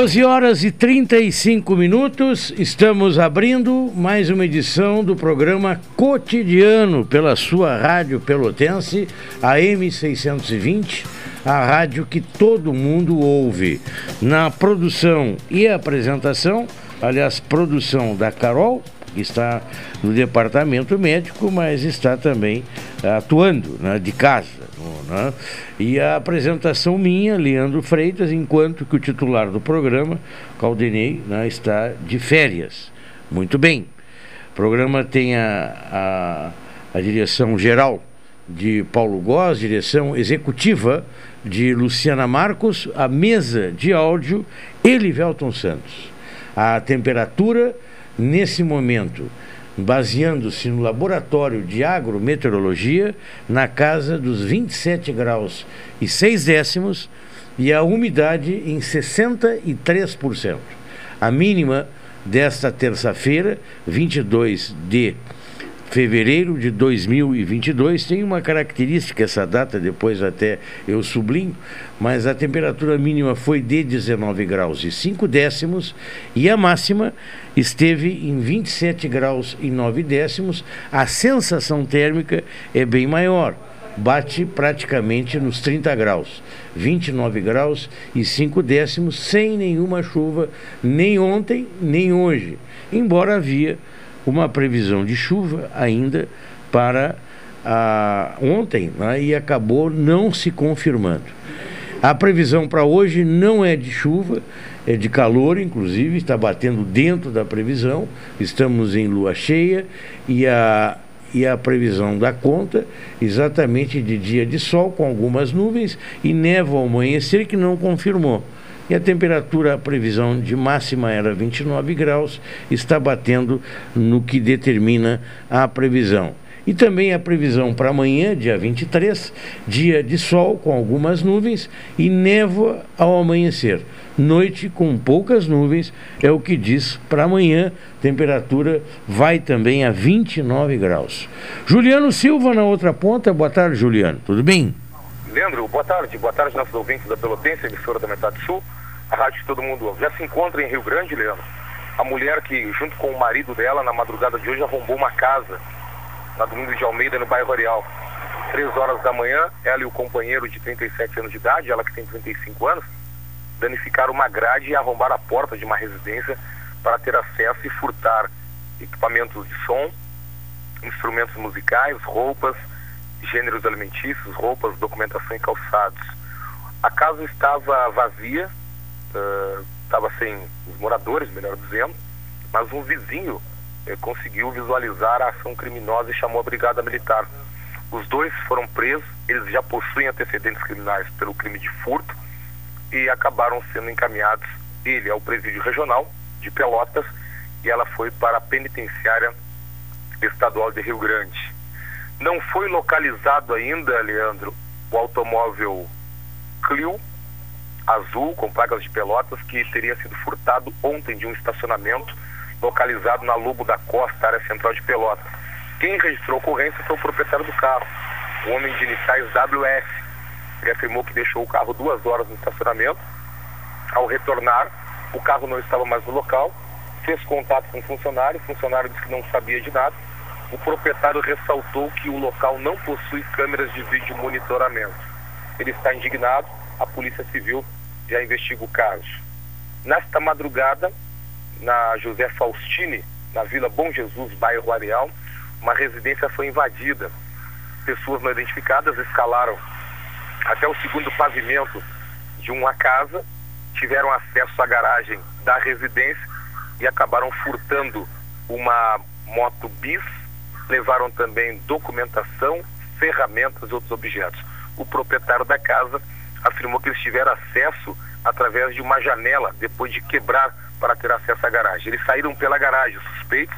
12 horas e 35 minutos, estamos abrindo mais uma edição do programa Cotidiano pela sua rádio pelotense, a M620, a rádio que todo mundo ouve. Na produção e apresentação, aliás, produção da Carol, que está no departamento médico, mas está também atuando né, de casa. Né? E a apresentação minha, Leandro Freitas, enquanto que o titular do programa, Caldenei, né, está de férias. Muito bem. O programa tem a, a, a direção geral de Paulo Góes, direção executiva de Luciana Marcos, a mesa de áudio Elivelton Santos. A temperatura nesse momento baseando-se no laboratório de agrometeorologia, na casa dos 27 graus e 6 décimos e a umidade em 63%. A mínima desta terça-feira, 22 de fevereiro de 2022 tem uma característica, essa data depois até eu sublinho, mas a temperatura mínima foi de 19 graus e 5 décimos e a máxima esteve em 27 graus e 9 décimos. A sensação térmica é bem maior, bate praticamente nos 30 graus, 29 graus e 5 décimos, sem nenhuma chuva, nem ontem, nem hoje, embora havia uma previsão de chuva ainda para a, ontem né, e acabou não se confirmando. A previsão para hoje não é de chuva, é de calor, inclusive, está batendo dentro da previsão. Estamos em lua cheia e a, e a previsão da conta exatamente de dia de sol com algumas nuvens e névoa ao amanhecer que não confirmou e a temperatura, a previsão de máxima era 29 graus, está batendo no que determina a previsão. E também a previsão para amanhã, dia 23, dia de sol com algumas nuvens e névoa ao amanhecer. Noite com poucas nuvens, é o que diz para amanhã. Temperatura vai também a 29 graus. Juliano Silva na outra ponta. Boa tarde, Juliano. Tudo bem? Leandro, boa tarde. Boa tarde, nossos ouvintes da Pelotense, emissora da Metade Sul a rádio que todo mundo ouve. Já se encontra em Rio Grande, Leandro? A mulher que, junto com o marido dela, na madrugada de hoje, arrombou uma casa na Domingos de Almeida, no bairro Areal. Três horas da manhã, ela e o companheiro de 37 anos de idade, ela que tem 35 anos, danificaram uma grade e arrombaram a porta de uma residência para ter acesso e furtar equipamentos de som, instrumentos musicais, roupas, gêneros alimentícios, roupas, documentação e calçados. A casa estava vazia, estava uh, sem os moradores, melhor dizendo, mas um vizinho uh, conseguiu visualizar a ação criminosa e chamou a brigada militar. Os dois foram presos, eles já possuem antecedentes criminais pelo crime de furto e acabaram sendo encaminhados, ele ao presídio regional de Pelotas e ela foi para a penitenciária estadual de Rio Grande. Não foi localizado ainda, Leandro, o automóvel Clio azul com placas de pelotas que teria sido furtado ontem de um estacionamento localizado na Lobo da Costa, área central de Pelotas. Quem registrou a ocorrência foi o proprietário do carro, o homem de iniciais WS. Ele afirmou que deixou o carro duas horas no estacionamento. Ao retornar, o carro não estava mais no local, fez contato com o funcionário, o funcionário disse que não sabia de nada. O proprietário ressaltou que o local não possui câmeras de vídeo monitoramento. Ele está indignado a Polícia Civil já investiga o caso. Nesta madrugada, na José Faustini, na Vila Bom Jesus, bairro Areal, uma residência foi invadida. Pessoas não identificadas escalaram até o segundo pavimento de uma casa, tiveram acesso à garagem da residência e acabaram furtando uma moto bis, levaram também documentação, ferramentas e outros objetos. O proprietário da casa afirmou que eles tiveram acesso através de uma janela, depois de quebrar para ter acesso à garagem. Eles saíram pela garagem, os suspeitos,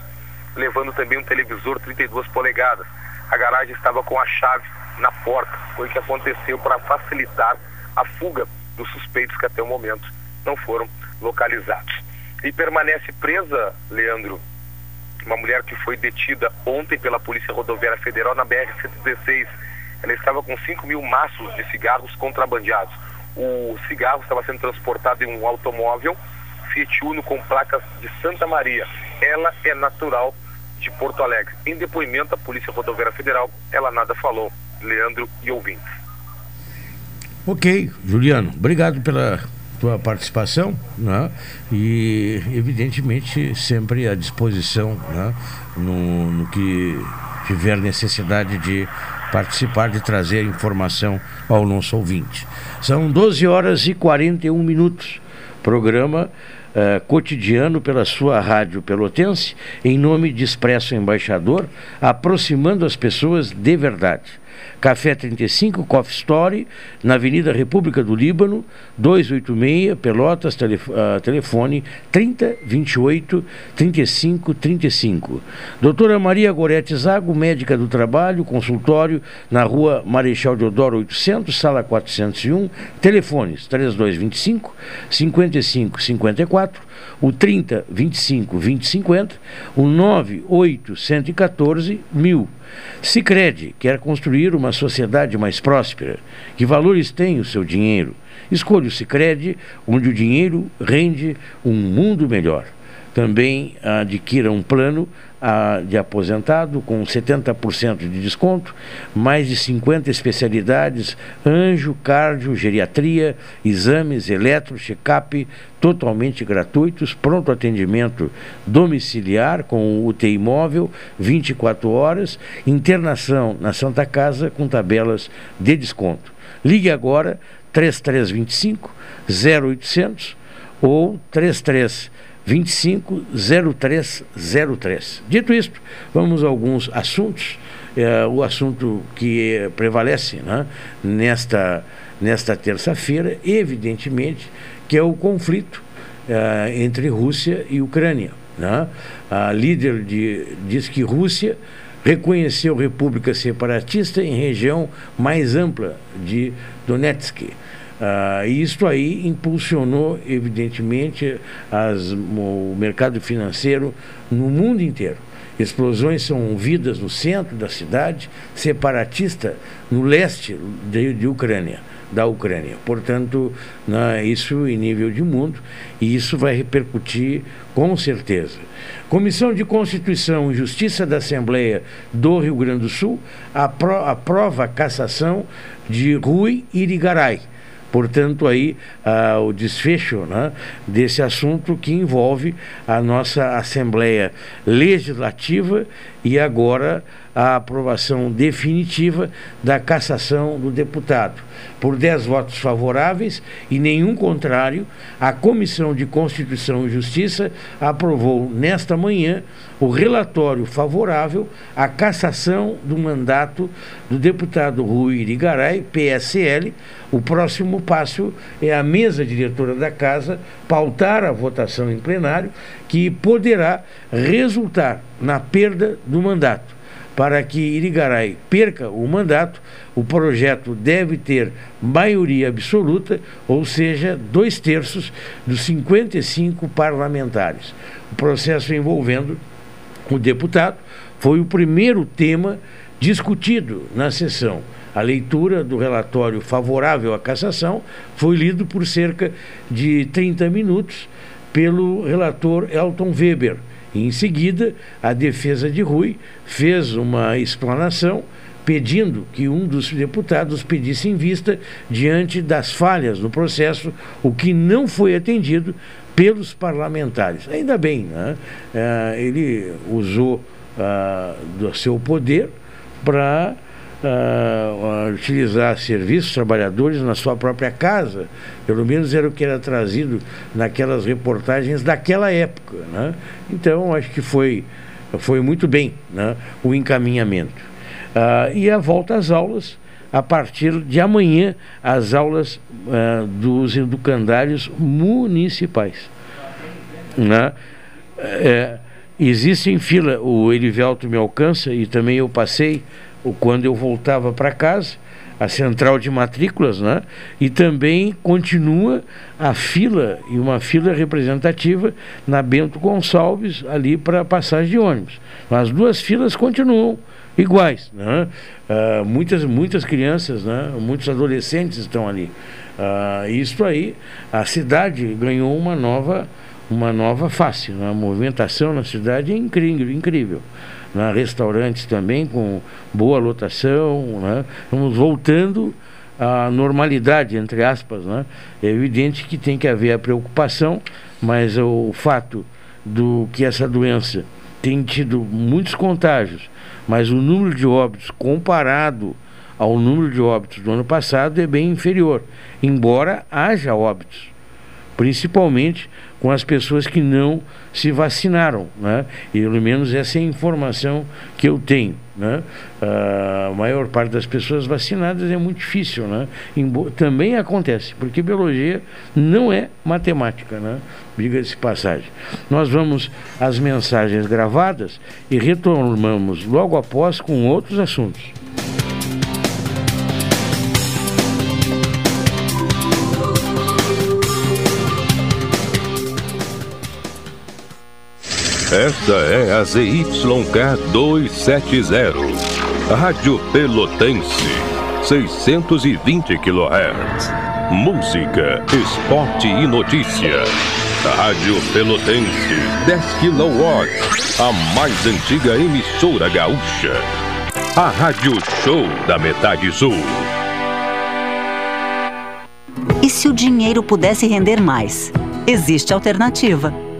levando também um televisor 32 polegadas. A garagem estava com a chave na porta. Foi o que aconteceu para facilitar a fuga dos suspeitos que até o momento não foram localizados. E permanece presa, Leandro, uma mulher que foi detida ontem pela Polícia Rodoviária Federal na BR-116. Ela estava com 5 mil maços de cigarros contrabandeados. O cigarro estava sendo transportado em um automóvel Fiat Uno com placas de Santa Maria. Ela é natural de Porto Alegre. Em depoimento à Polícia Rodoviária Federal, ela nada falou. Leandro e ouvintes. Ok, Juliano, obrigado pela tua participação né? e evidentemente sempre à disposição né? no, no que tiver necessidade de participar, de trazer informação ao nosso ouvinte. São 12 horas e 41 minutos. Programa uh, cotidiano pela sua rádio pelotense, em nome de Expresso Embaixador, aproximando as pessoas de verdade. Café 35, Coffee Story, na Avenida República do Líbano, 286, Pelotas, telef uh, telefone 30 28 35 35. Doutora Maria Gorete Zago, médica do trabalho, consultório na rua Marechal Deodoro 800, sala 401, telefones 3225 55 54 o 30 25 20 50, o 98 114 1000. Sicredi quer construir uma sociedade mais próspera. Que valores tem o seu dinheiro? Escolha o Sicredi, onde o dinheiro rende um mundo melhor. Também adquira um plano de aposentado com 70% de desconto, mais de 50 especialidades, anjo, cardio, geriatria, exames, eletro, check-up, totalmente gratuitos, pronto atendimento domiciliar com UTI móvel, 24 horas, internação na Santa Casa com tabelas de desconto. Ligue agora 3325 0800 ou 33 250303. Dito isto, vamos a alguns assuntos. É, o assunto que prevalece né, nesta, nesta terça-feira, evidentemente, que é o conflito é, entre Rússia e Ucrânia. Né? A líder de, diz que Rússia reconheceu república separatista em região mais ampla de Donetsk. Uh, e isso aí impulsionou, evidentemente, as, o mercado financeiro no mundo inteiro. Explosões são ouvidas no centro da cidade, separatista no leste de, de Ucrânia, da Ucrânia. Portanto, né, isso em nível de mundo, e isso vai repercutir com certeza. Comissão de Constituição e Justiça da Assembleia do Rio Grande do Sul apro aprova a cassação de Rui Irigaray Portanto, aí ah, o desfecho né, desse assunto que envolve a nossa Assembleia Legislativa e agora a aprovação definitiva da cassação do deputado. Por 10 votos favoráveis e nenhum contrário, a Comissão de Constituição e Justiça aprovou nesta manhã o relatório favorável à cassação do mandato do deputado Rui Irigaray, PSL. O próximo passo é a mesa diretora da Casa pautar a votação em plenário, que poderá resultar na perda do mandato. Para que Irigaray perca o mandato, o projeto deve ter maioria absoluta, ou seja, dois terços dos 55 parlamentares. O processo envolvendo o deputado foi o primeiro tema discutido na sessão. A leitura do relatório favorável à cassação foi lido por cerca de 30 minutos pelo relator Elton Weber. Em seguida, a defesa de Rui fez uma explanação pedindo que um dos deputados pedisse em vista diante das falhas no processo, o que não foi atendido pelos parlamentares. Ainda bem, né? É, ele usou ah, do seu poder para uh, utilizar serviços, trabalhadores na sua própria casa. Pelo menos era o que era trazido naquelas reportagens daquela época. Né? Então, acho que foi, foi muito bem né? o encaminhamento. Uh, e a volta às aulas, a partir de amanhã, as aulas uh, dos educandários municipais. Né? É, existe em fila, o Erivelto me alcança e também eu passei quando eu voltava para casa, a central de matrículas, né? E também continua a fila, e uma fila representativa na Bento Gonçalves, ali para passagem de ônibus. As duas filas continuam iguais, né? Uh, muitas, muitas crianças, né? muitos adolescentes estão ali. Uh, isso aí, a cidade ganhou uma nova, uma nova face. Né? A movimentação na cidade é incrível, incrível né? restaurantes também com boa lotação. Né? Vamos voltando à normalidade, entre aspas. Né? É evidente que tem que haver a preocupação, mas o fato do que essa doença tem tido muitos contágios, mas o número de óbitos comparado ao número de óbitos do ano passado é bem inferior, embora haja óbitos, principalmente com as pessoas que não se vacinaram, né? E pelo menos essa é a informação que eu tenho, né? A maior parte das pessoas vacinadas é muito difícil, né? Também acontece, porque biologia não é matemática, né? Diga-se passagem. Nós vamos às mensagens gravadas e retomamos logo após com outros assuntos. Esta é a ZYK 270, Rádio Pelotense, 620 kHz. Música, esporte e notícia. Rádio Pelotense, 10 kW, a mais antiga emissora gaúcha. A Rádio Show da Metade Sul. E se o dinheiro pudesse render mais? Existe alternativa.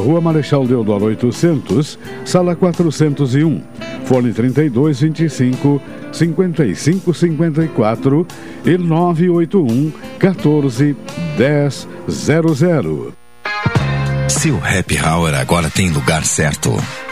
Rua Marechal Deodoro 800, Sala 401, Fone 3225 5554 e 981 14 1000. Seu happy hour agora tem lugar certo.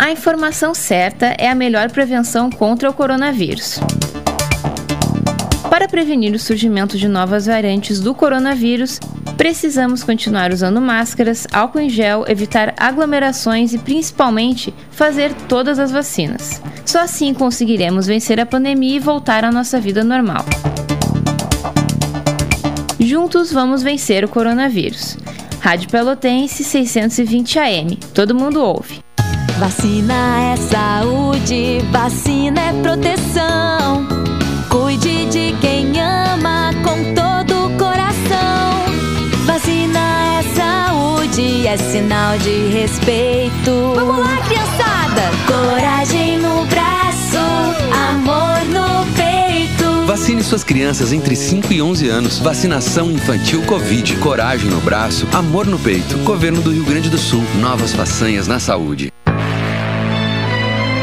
A informação certa é a melhor prevenção contra o coronavírus. Para prevenir o surgimento de novas variantes do coronavírus, precisamos continuar usando máscaras, álcool em gel, evitar aglomerações e principalmente fazer todas as vacinas. Só assim conseguiremos vencer a pandemia e voltar à nossa vida normal. Juntos vamos vencer o coronavírus. Rádio Pelotense 620 AM. Todo mundo ouve. Vacina é saúde, vacina é proteção. Cuide de quem ama com todo o coração. Vacina é saúde, é sinal de respeito. Vamos lá, criançada! Coragem no braço, amor no peito. Vacine suas crianças entre 5 e 11 anos. Vacinação infantil Covid. Coragem no braço, amor no peito. Governo do Rio Grande do Sul. Novas façanhas na saúde.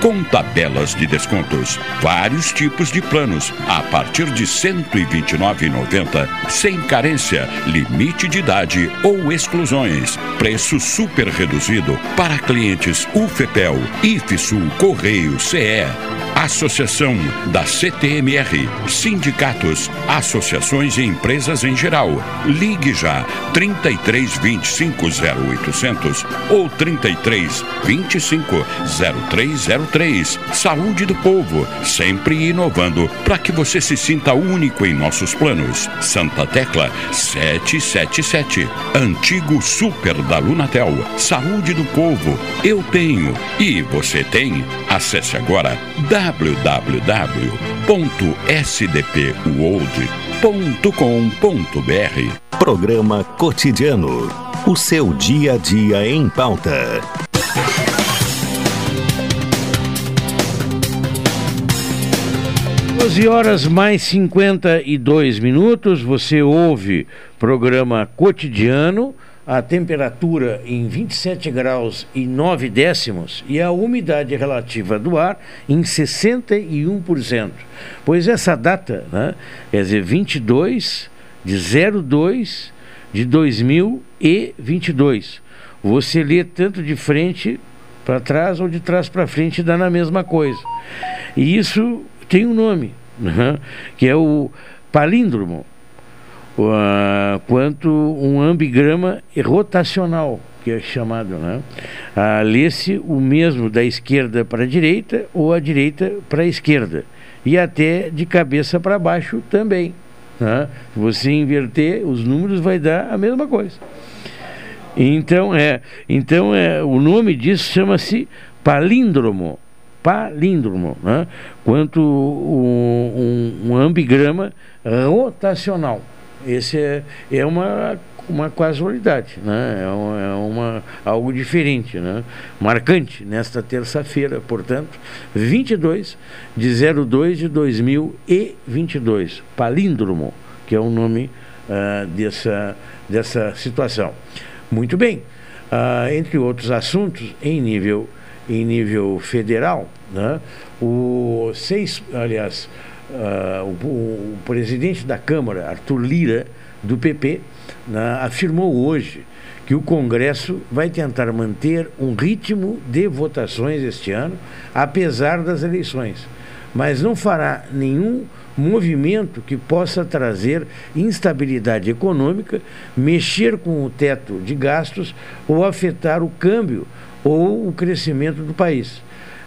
com tabelas de descontos. Vários tipos de planos a partir de R$ 129,90, sem carência, limite de idade ou exclusões. Preço super reduzido para clientes UFEPEL, IFSUL, Correio, CE. Associação da CTMR, sindicatos, associações e empresas em geral. Ligue já 33 25 0800 ou 33 25 0303. Saúde do povo, sempre inovando para que você se sinta único em nossos planos. Santa Tecla 777. Antigo Super da Lunatel. Saúde do povo, eu tenho e você tem. Acesse agora www.sdpworld.com.br. Programa Cotidiano. O seu dia a dia em pauta. Doze horas mais 52 minutos, você ouve programa cotidiano a temperatura em 27 graus e 9 décimos e a umidade relativa do ar em 61%. Pois essa data, né, quer dizer, 22 de 02 de 2022. Você lê tanto de frente para trás ou de trás para frente dá na mesma coisa. E isso tem um nome, né, que é o palíndromo uh, quanto um ambigrama rotacional, que é chamado, né? Uh, Lê-se o mesmo da esquerda para a direita ou a direita para a esquerda. E até de cabeça para baixo também. Né? Se você inverter os números, vai dar a mesma coisa. Então, é, então é, o nome disso chama-se palíndromo. Palíndromo, né? quanto um, um, um ambigrama rotacional. Esse é, é uma, uma casualidade, né? é, uma, é uma, algo diferente, né? marcante nesta terça-feira, portanto, 22 de 02 de 2022, palíndromo, que é o nome uh, dessa, dessa situação. Muito bem, uh, entre outros assuntos, em nível, em nível federal, né? o seis, aliás, uh, o, o, presidente da Câmara, Arthur Lira, do PP, né, afirmou hoje que o Congresso vai tentar manter um ritmo de votações este ano, apesar das eleições, mas não fará nenhum movimento que possa trazer instabilidade econômica, mexer com o teto de gastos ou afetar o câmbio ou o crescimento do país.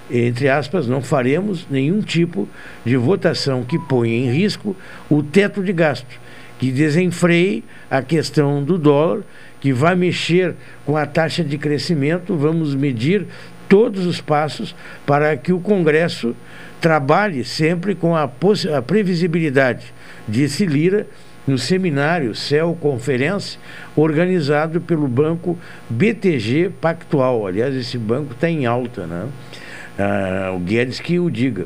Entre aspas, não faremos nenhum tipo de votação que ponha em risco o teto de gasto, que desenfreie a questão do dólar, que vai mexer com a taxa de crescimento. Vamos medir todos os passos para que o Congresso trabalhe sempre com a, a previsibilidade, disse Lira no seminário CEL Conference, organizado pelo banco BTG Pactual. Aliás, esse banco está em alta, né? Ah, o Guedes que o diga.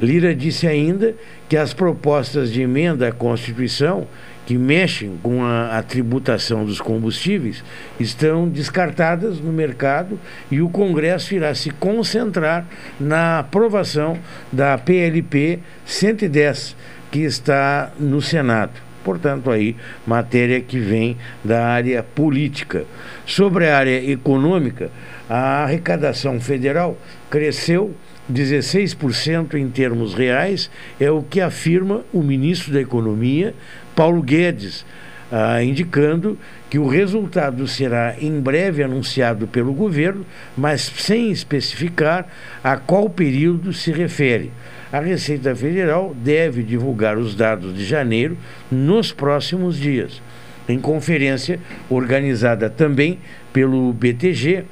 Lira disse ainda que as propostas de emenda à Constituição que mexem com a, a, tributação dos combustíveis estão descartadas no mercado e o Congresso irá se concentrar na aprovação da PLP 110, que está no Senado. Portanto, aí, matéria que vem da área política. Sobre a área econômica, a arrecadação federal cresceu 16% em termos reais, é o que afirma o ministro da Economia, Paulo Guedes, ah, indicando que o resultado será em breve anunciado pelo governo, mas sem especificar a qual período se refere. A Receita Federal deve divulgar os dados de janeiro nos próximos dias. Em conferência organizada também pelo BTG,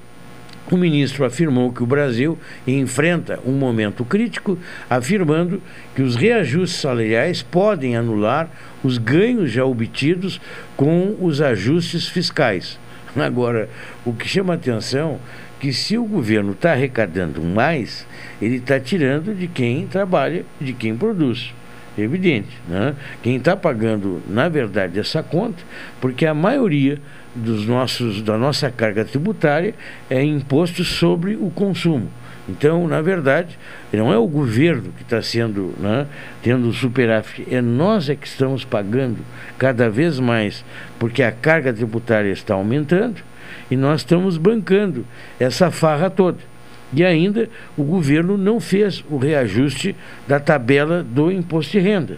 o ministro afirmou que o Brasil enfrenta um momento crítico, afirmando que os reajustes salariais podem anular os ganhos já obtidos com os ajustes fiscais. Agora, o que chama atenção é que se o governo está arrecadando mais, ele está tirando de quem trabalha, de quem produz. Evidente. Né? Quem está pagando, na verdade, essa conta, porque a maioria dos nossos, da nossa carga tributária é imposto sobre o consumo. Então, na verdade, não é o governo que está sendo, né, tendo superávit, é nós é que estamos pagando cada vez mais, porque a carga tributária está aumentando e nós estamos bancando essa farra toda. E ainda o governo não fez o reajuste da tabela do imposto de renda.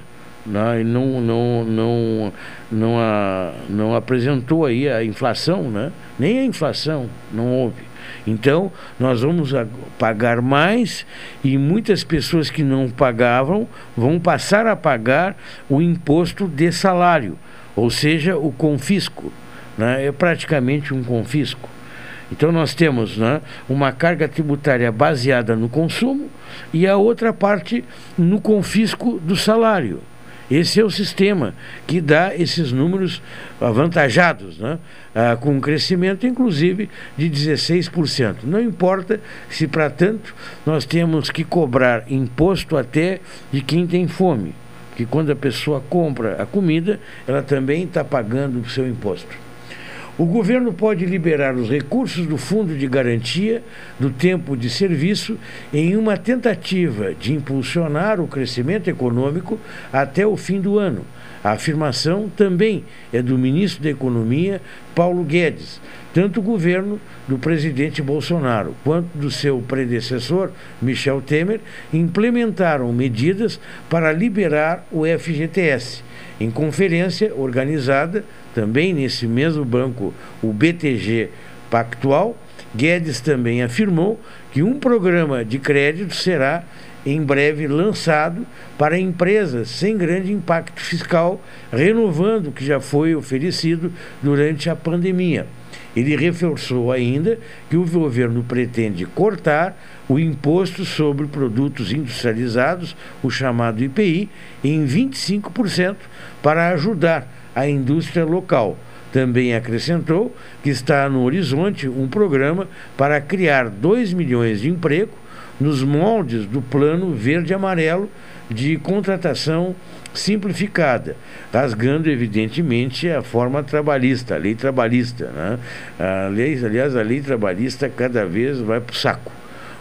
Né? Não, não, não, não, a, não apresentou aí a inflação, né? nem a inflação não houve. Então, nós vamos pagar mais e muitas pessoas que não pagavam vão passar a pagar o imposto de salário, ou seja, o confisco. Né? É praticamente um confisco. Então, nós temos né, uma carga tributária baseada no consumo e a outra parte no confisco do salário. Esse é o sistema que dá esses números avantajados, né? Ah, com um crescimento, inclusive, de 16%. Não importa se, para tanto, nós temos que cobrar imposto até de quem tem fome, que quando a pessoa compra a comida, ela também está pagando o seu imposto. O governo pode liberar os recursos do Fundo de Garantia do Tempo de Serviço em uma tentativa de impulsionar o crescimento econômico até o fim do ano. A afirmação também é do ministro da Economia, Paulo Guedes. Tanto o governo do presidente Bolsonaro quanto do seu predecessor, Michel Temer, implementaram medidas para liberar o FGTS. Em conferência organizada também nesse mesmo banco, o BTG Pactual, Guedes também afirmou que um programa de crédito será em breve lançado para empresas sem grande impacto fiscal, renovando o que já foi oferecido durante a pandemia. Ele reforçou ainda que o governo pretende cortar o imposto sobre produtos industrializados, o chamado IPI, em 25%, para ajudar a indústria local. Também acrescentou que está no horizonte um programa para criar 2 milhões de empregos nos moldes do Plano Verde-Amarelo de contratação simplificada, rasgando evidentemente a forma trabalhista, a lei trabalhista. Né? A lei, aliás, a lei trabalhista cada vez vai para o saco.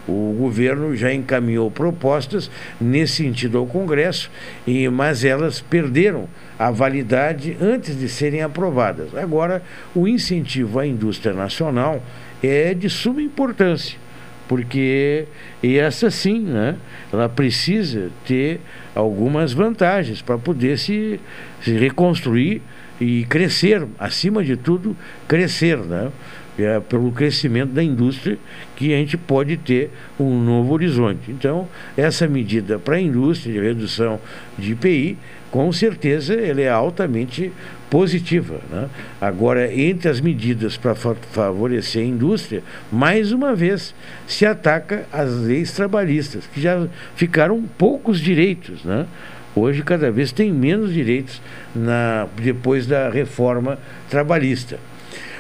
O governo já encaminhou propostas nesse sentido ao Congresso, e, mas elas perderam a validade antes de serem aprovadas. Agora, o incentivo à indústria nacional é de suma importância, porque essa sim, né, ela precisa ter algumas vantagens para poder se, se reconstruir e crescer, acima de tudo, crescer, né? É, pelo crescimento da indústria que a gente pode ter um novo horizonte. Então, essa medida para a indústria de redução de IPI, com certeza, ela é altamente positiva. Né? Agora, entre as medidas para fa favorecer a indústria, mais uma vez se ataca as leis trabalhistas, que já ficaram poucos direitos. Né? Hoje, cada vez tem menos direitos na, depois da reforma trabalhista.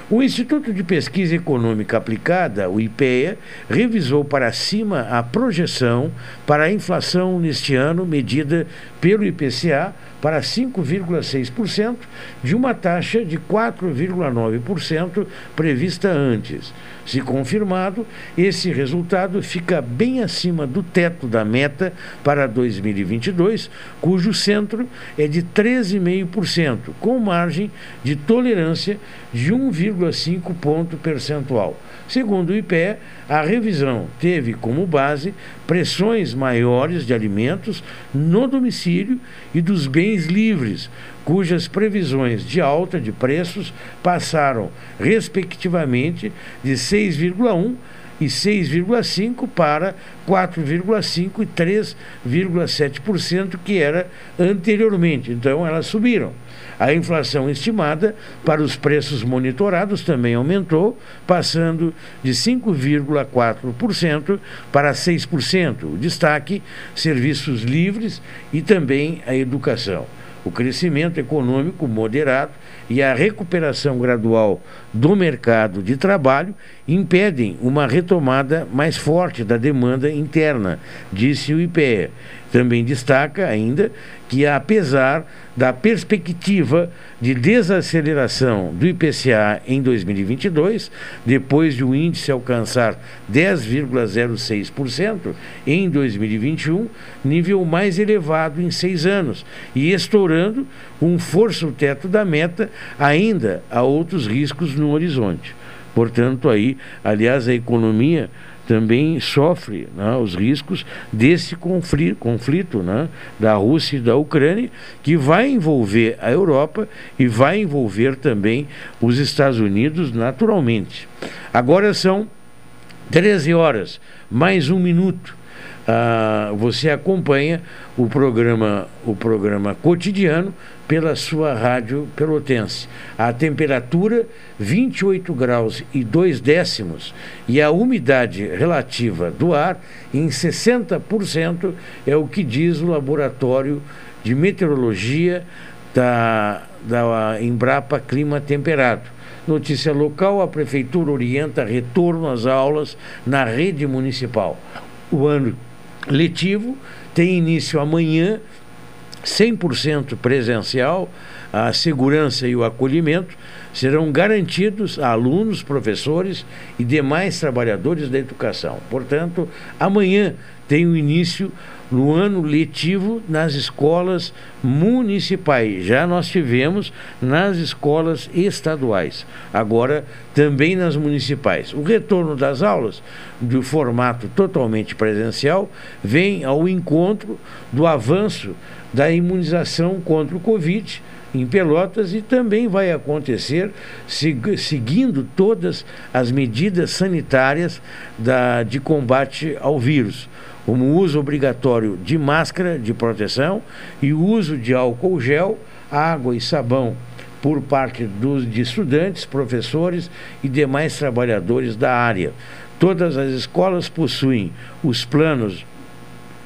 O Instituto de Pesquisa Econômica Aplicada, o IPEA, revisou para cima a projeção para a inflação neste ano, medida pelo IPCA, para 5,6%, de uma taxa de 4,9% prevista antes. Se confirmado, esse resultado fica bem acima do teto da meta para 2022, cujo centro é de 13,5%, com margem de tolerância de 1,5 ponto percentual. Segundo o IPE, a revisão teve como base pressões maiores de alimentos no domicílio e dos bens livres, cujas previsões de alta de preços passaram, respectivamente, de 6,1% e 6,5% para 4,5% e 3,7%, que era anteriormente. Então, elas subiram. A inflação estimada para os preços monitorados também aumentou, passando de 5,4% para 6%. O destaque: serviços livres e também a educação. O crescimento econômico moderado e a recuperação gradual do mercado de trabalho impedem uma retomada mais forte da demanda interna, disse o IPE. Também destaca ainda que, apesar da perspectiva de desaceleração do IPCA em 2022, depois de o índice alcançar 10,06% em 2021, nível mais elevado em seis anos, e estourando um força-teto da meta, ainda há outros riscos no horizonte. Portanto, aí, aliás, a economia também sofre né, os riscos desse conflito, conflito né, da Rússia e da Ucrânia, que vai envolver a Europa e vai envolver também os Estados Unidos naturalmente. Agora são 13 horas, mais um minuto. Ah, você acompanha o programa, o programa cotidiano pela sua rádio pelotense. A temperatura 28 graus e 2 décimos e a umidade relativa do ar em 60% é o que diz o laboratório de meteorologia da, da Embrapa Clima Temperado. Notícia local: a Prefeitura orienta retorno às aulas na rede municipal. O ano letivo tem início amanhã 100% presencial, a segurança e o acolhimento serão garantidos a alunos, professores e demais trabalhadores da educação. Portanto, amanhã tem o início no ano letivo nas escolas municipais. Já nós tivemos nas escolas estaduais, agora também nas municipais. O retorno das aulas, do formato totalmente presencial, vem ao encontro do avanço da imunização contra o Covid em Pelotas e também vai acontecer seguindo todas as medidas sanitárias da, de combate ao vírus, como o uso obrigatório de máscara de proteção e o uso de álcool gel, água e sabão por parte dos, de estudantes, professores e demais trabalhadores da área. Todas as escolas possuem os planos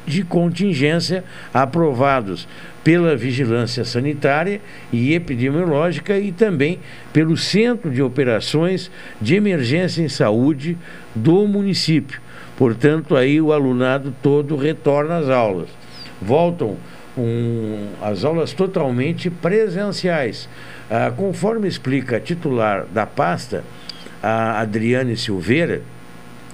de contingência aprovados pela Vigilância Sanitária e Epidemiológica e também pelo Centro de Operações de Emergência em Saúde do município. Portanto, aí o alunado todo retorna às aulas. Voltam um, as aulas totalmente presenciais. Ah, conforme explica a titular da pasta, a Adriane Silveira,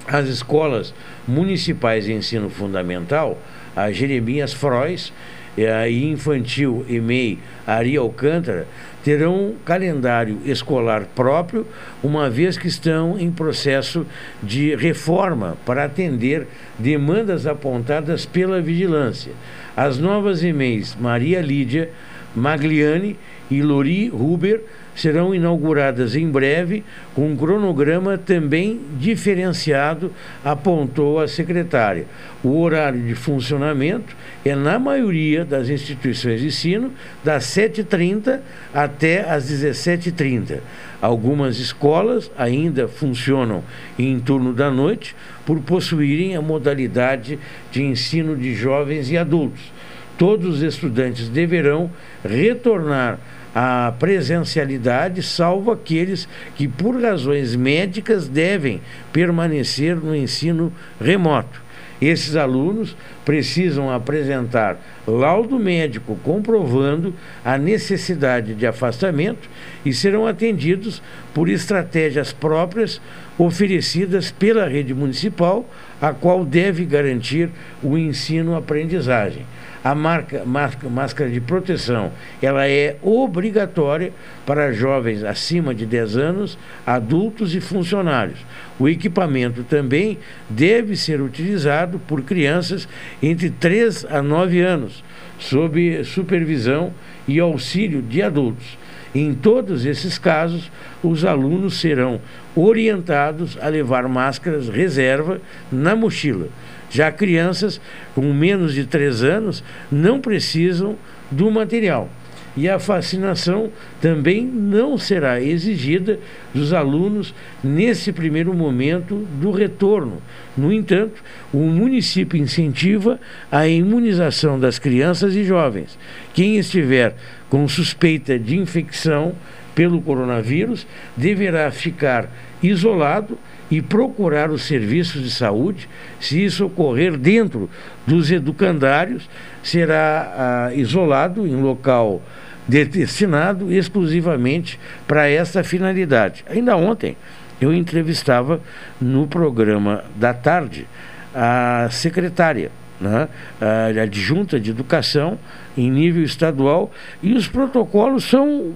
as escolas municipais de ensino fundamental, a Jeremias Frois e infantil EMEI Ari Alcântara, terão calendário escolar próprio, uma vez que estão em processo de reforma para atender demandas apontadas pela vigilância. As novas EMEIs Maria Lídia, Magliani e Lori Huber serão inauguradas em breve, com um cronograma também diferenciado, apontou a secretária. O horário de funcionamento é, na maioria das instituições de ensino, das 7h30 até as 17h30. Algumas escolas ainda funcionam em turno da noite por possuírem a modalidade de ensino de jovens e adultos. Todos os estudantes deverão retornar à presencialidade, salvo aqueles que, por razões médicas, devem permanecer no ensino remoto. Esses alunos precisam apresentar laudo médico comprovando a necessidade de afastamento e serão atendidos por estratégias próprias oferecidas pela rede municipal, a qual deve garantir o ensino-aprendizagem a marca, marca, máscara de proteção ela é obrigatória para jovens acima de 10 anos, adultos e funcionários. O equipamento também deve ser utilizado por crianças entre 3 a 9 anos, sob supervisão e auxílio de adultos. Em todos esses casos, os alunos serão orientados a levar máscaras reserva na mochila já crianças com menos de 3 anos não precisam do material. E a vacinação também não será exigida dos alunos nesse primeiro momento do retorno. No entanto, o município incentiva a imunização das crianças e jovens. Quem estiver com suspeita de infecção pelo coronavírus deverá ficar isolado e procurar os serviços de saúde. Se isso ocorrer dentro dos educandários, será ah, isolado em local destinado exclusivamente para essa finalidade. Ainda ontem eu entrevistava no programa da tarde a secretária, né, a adjunta de educação em nível estadual e os protocolos são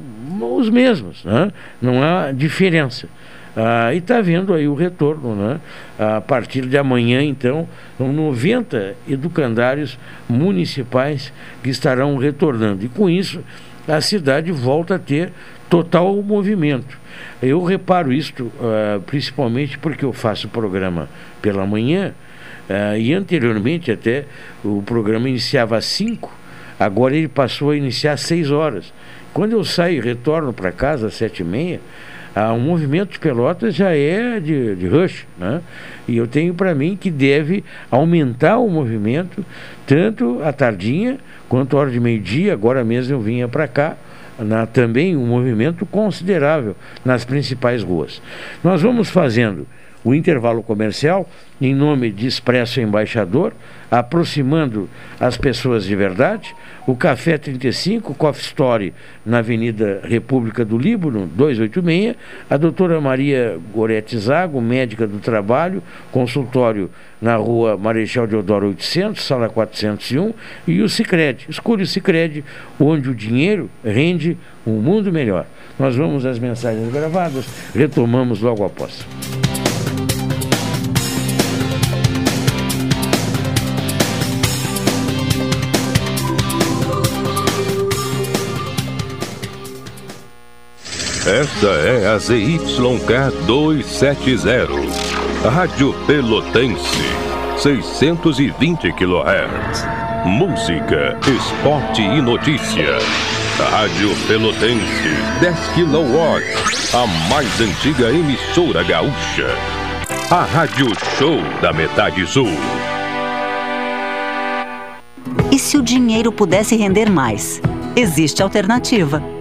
os mesmos, né? não há diferença. Ah, e está vendo aí o retorno, né? A partir de amanhã, então, são 90 educandários municipais que estarão retornando. E com isso, a cidade volta a ter total movimento. Eu reparo isto ah, principalmente porque eu faço o programa pela manhã ah, e anteriormente até o programa iniciava às 5, agora ele passou a iniciar às 6 horas. Quando eu saio e retorno para casa às 7 e meia, ah, o movimento de Pelotas já é de, de rush, né? E eu tenho para mim que deve aumentar o movimento, tanto à tardinha quanto à hora de meio-dia. Agora mesmo eu vinha para cá, na, também um movimento considerável nas principais ruas. Nós vamos fazendo o intervalo comercial em nome de Expresso Embaixador, aproximando as pessoas de verdade. O Café 35, Coffee Story, na Avenida República do Líbano, 286. A doutora Maria Gorete Zago, médica do trabalho, consultório na rua Marechal Deodoro 800, sala 401. E o Cicred. Escolha o Cicred, onde o dinheiro rende um mundo melhor. Nós vamos às mensagens gravadas, retomamos logo após. É a ZYK 270, Rádio Pelotense, 620 kHz. Música, esporte e notícia. Rádio Pelotense, 10 kW, a mais antiga emissora gaúcha. A Rádio Show da Metade Sul. E se o dinheiro pudesse render mais? Existe alternativa.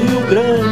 Rio Grande.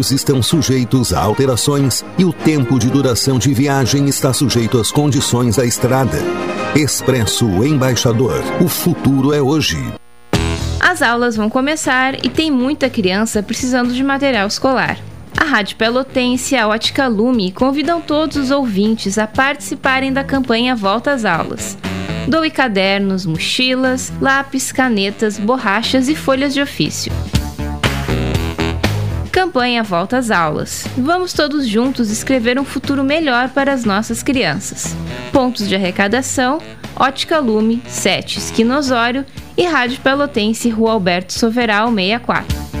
estão sujeitos a alterações e o tempo de duração de viagem está sujeito às condições da estrada. Expresso Embaixador. O futuro é hoje. As aulas vão começar e tem muita criança precisando de material escolar. A Rádio Pelotense e a Ótica Lume convidam todos os ouvintes a participarem da campanha Volta às Aulas. Doe cadernos, mochilas, lápis, canetas, borrachas e folhas de ofício. Campanha Volta às Aulas. Vamos todos juntos escrever um futuro melhor para as nossas crianças. Pontos de arrecadação: Ótica Lume, 7 Esquinosório e Rádio Pelotense, Rua Alberto Soveral 64.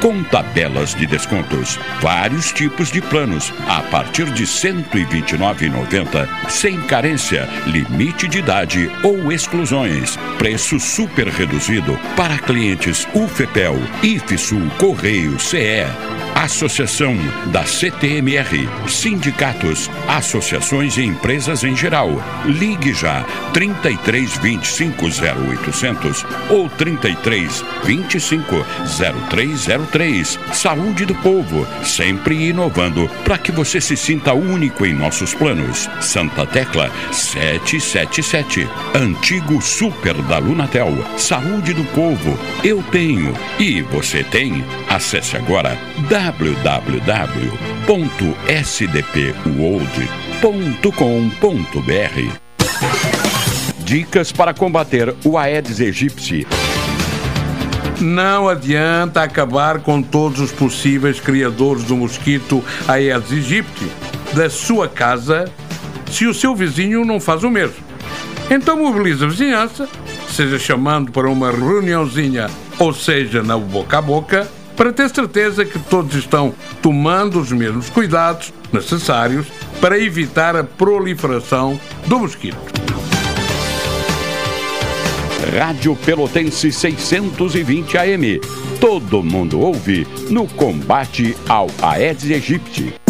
com tabelas de descontos, vários tipos de planos a partir de R$ 129,90 sem carência, limite de idade ou exclusões. Preço super reduzido para clientes UFEPEL, IFSUL, Correio, CE. Associação da CTMR, sindicatos, associações e empresas em geral. Ligue já 33 25 0800 ou 33 25 0303. Saúde do povo, sempre inovando para que você se sinta único em nossos planos. Santa Tecla 777. Antigo Super da Lunatel. Saúde do povo, eu tenho e você tem. Acesse agora www.sdpworld.com.br. Dicas para combater o Aedes aegypti. Não adianta acabar com todos os possíveis criadores do mosquito Aedes aegypti da sua casa se o seu vizinho não faz o mesmo. Então mobilize a vizinhança, seja chamando para uma reuniãozinha ou seja na boca a boca, para ter certeza que todos estão tomando os mesmos cuidados necessários para evitar a proliferação do mosquito. Rádio Pelotense 620 AM. Todo mundo ouve no combate ao Aedes aegypti.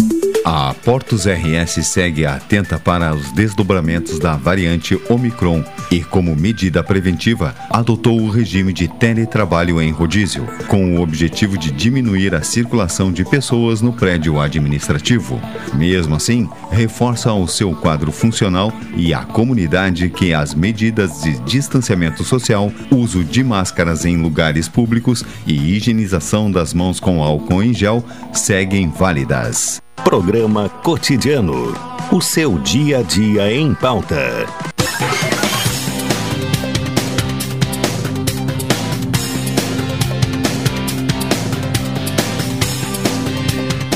A Portos RS segue atenta para os desdobramentos da variante Omicron e, como medida preventiva, adotou o regime de teletrabalho em rodízio, com o objetivo de diminuir a circulação de pessoas no prédio administrativo. Mesmo assim, reforça o seu quadro funcional e a comunidade que as medidas de distanciamento social, uso de máscaras em lugares públicos e higienização das mãos com álcool em gel seguem válidas. Programa Cotidiano. O seu dia a dia em pauta.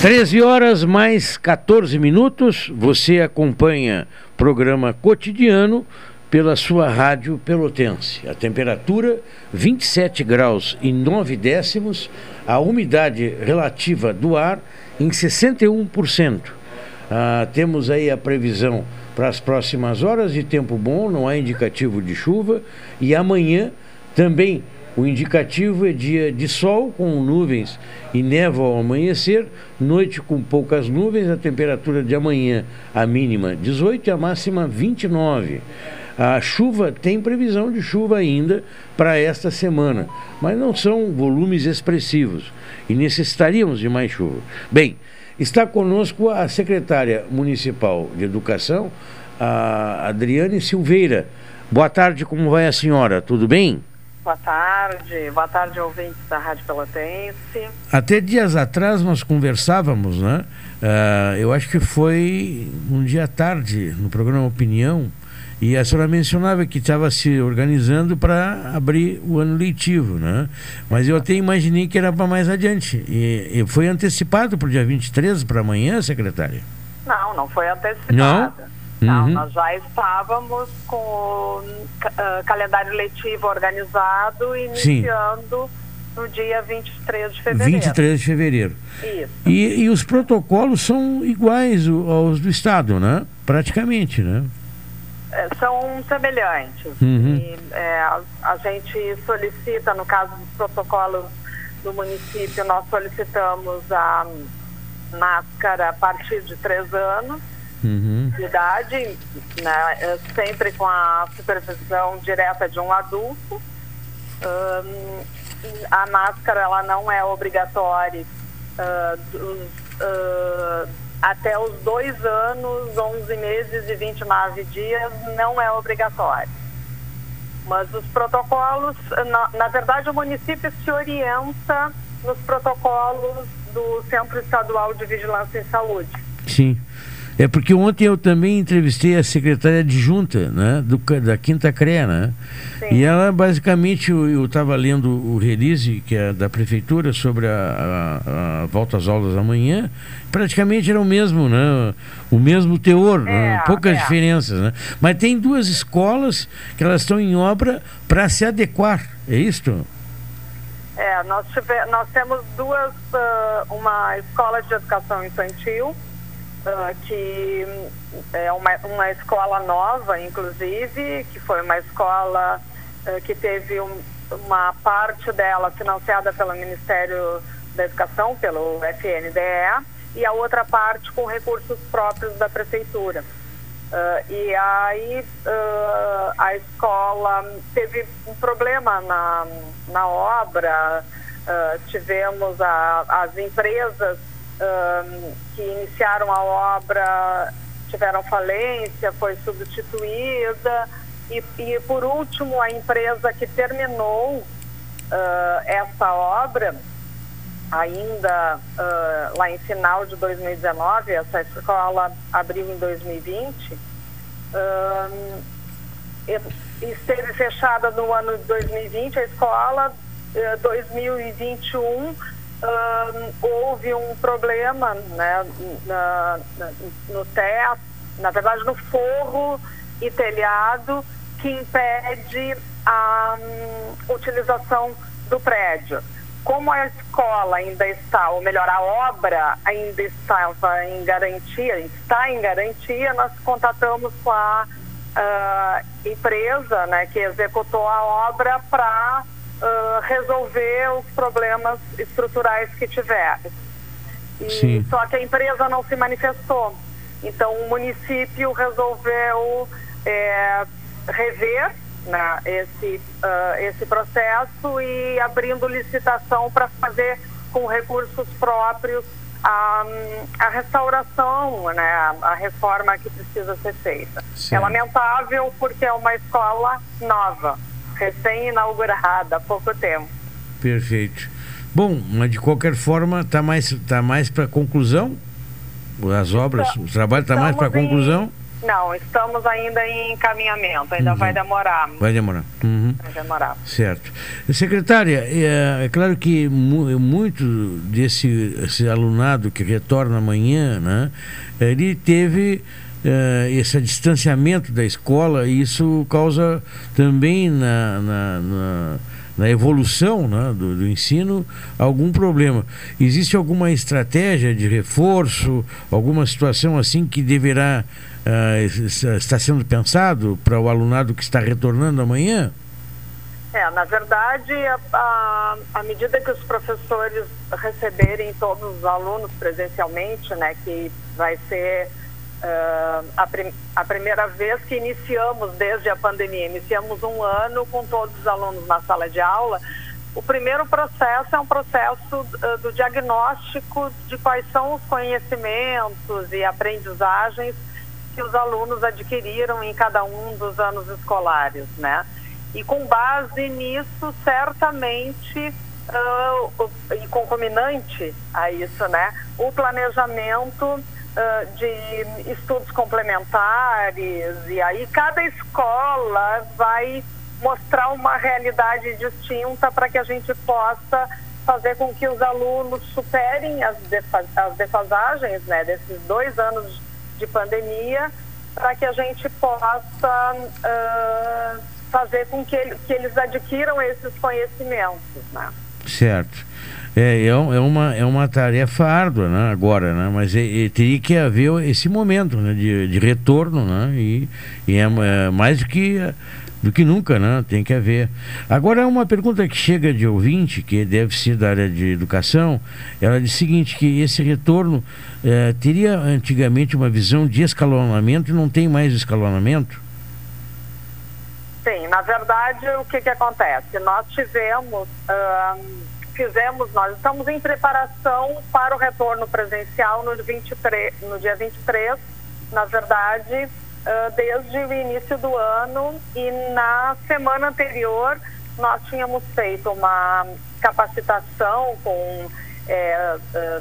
Treze horas mais 14 minutos. Você acompanha programa cotidiano pela sua rádio pelotense. A temperatura 27 graus e 9 décimos, a umidade relativa do ar em 61%. Ah, temos aí a previsão para as próximas horas de tempo bom, não há indicativo de chuva, e amanhã também o indicativo é dia de sol com nuvens e névoa ao amanhecer, noite com poucas nuvens, a temperatura de amanhã a mínima 18 e a máxima 29. A chuva tem previsão de chuva ainda para esta semana, mas não são volumes expressivos e necessitaríamos de mais chuva. Bem, está conosco a secretária municipal de Educação, a Adriane Silveira. Boa tarde, como vai a senhora? Tudo bem? Boa tarde, boa tarde, ouvintes da Rádio Pelotense. Até dias atrás nós conversávamos, né? Ah, eu acho que foi um dia à tarde, no programa Opinião, e a senhora mencionava que estava se organizando para abrir o ano letivo, né? Mas eu até imaginei que era para mais adiante. E, e foi antecipado para o dia 23, para amanhã, secretária? Não, não foi antecipada. Não? Não, Uhum. nós já estávamos com o ca- ah, calendário letivo organizado, iniciando no dia 23 de fevereiro. 23 de fevereiro. Isso. E, e os protocolos são iguais aos do Estado, né? Praticamente, né? É, são semelhantes. Uhum. E, é, a, a gente solicita, no caso dos protocolos do município, nós solicitamos a máscara a partir de três anos Uhum. de idade, né, é, sempre com a supervisão direta de um adulto. Ahn, a máscara ela não é obrigatória ah, dos, ah, até os dois anos, 11 meses e 29 dias, não é obrigatório. Mas os protocolos, na, na verdade, o município se orienta nos protocolos do Centro Estadual de Vigilância em Saúde. Sim. É porque ontem eu também entrevistei a secretária adjunta né, do, da Quinta CREA, né? E ela basicamente, eu estava lendo o release que é da prefeitura sobre a, a- a volta às aulas amanhã, praticamente era o mesmo, né? O mesmo teor, né? É, poucas é. diferenças, né? Mas tem duas escolas que elas estão em obra para se adequar, é isto? É, nós, tive, nós temos duas, ah, uma escola de educação infantil, ah, que é uma, uma escola nova, inclusive, que foi uma escola ah, que teve um- uma parte dela financiada pelo Ministério da Educação, pelo FNDE, e a outra parte com recursos próprios da Prefeitura. Ah, e aí ah, a escola teve um problema na, na obra, ah, tivemos a- as empresas ah, que iniciaram a obra tiveram falência, foi substituída. E, e por último a empresa que terminou ah, essa obra ainda ah, lá em final de 2019, essa escola abriu em 2020, ahn, e- esteve fechada no ano de 2020, a escola, eh, 2021, houve um problema né, na- na- no teto, na verdade no forro e telhado, que impede a hum, utilização do prédio. Como a escola ainda está, ou melhor, a obra ainda estava em garantia, está em garantia, nós contatamos com a ah, empresa né, que executou a obra para resolver os problemas estruturais que tiver. E Sim. só que a empresa não se manifestou. Então o município resolveu é, rever né, esse, ah, esse processo e abrindo licitação para fazer com recursos próprios a, a restauração, né, a, a reforma que precisa ser feita. Certo. É lamentável porque é uma escola nova, recém-inaugurada há pouco tempo. Perfeito. Bom, mas de qualquer forma, está mais, tá mais para conclusão? As obras, Então, o trabalho está mais para em- conclusão? Não, estamos ainda em encaminhamento, ainda Uhum. vai demorar. Vai demorar. Uhum. Vai demorar. Certo. Secretária, é, é claro que mu- muito desse esse alunado que retorna amanhã, né, ele teve eh, esse distanciamento da escola isso causa também na, na, na- na evolução né, do, do ensino algum problema. Existe alguma estratégia de reforço, alguma situação assim que deverá ah, es- estar sendo pensado para o alunado que está retornando amanhã? É, na verdade, à medida que os professores receberem todos os alunos presencialmente, né, que vai ser ah, a, prim- a primeira vez que iniciamos desde a pandemia, iniciamos um ano com todos os alunos na sala de aula. O primeiro processo é um processo ah, do diagnóstico de quais são os conhecimentos e aprendizagens que que os alunos adquiriram em cada um dos anos escolares, né? E com base nisso, certamente, uh, e concominante a isso, né? O planejamento uh, de estudos complementares, e aí cada escola vai mostrar uma realidade distinta para que a gente possa fazer com que os alunos superem as, as defasagens né, desses dois anos de pandemia, para que a gente possa uh, fazer com que, que, eles adquiram esses conhecimentos. Né? Certo. É, é, uma, é uma tarefa árdua né, agora, né, mas é, é, teria que haver esse momento né, de, de retorno, né, e, e é, é mais do que do que nunca, né? Tem que haver. Agora, uma pergunta que chega de ouvinte, que deve ser da área de educação, ela diz o seguinte, que esse retorno eh, teria antigamente uma visão de escalonamento e não tem mais escalonamento? Sim, na verdade, o que, que acontece? Nós tivemos, fizemos, nós estamos em preparação para o retorno presencial no, 23, no dia 23, na verdade, desde o início do ano e na semana anterior nós tínhamos feito uma capacitação com é,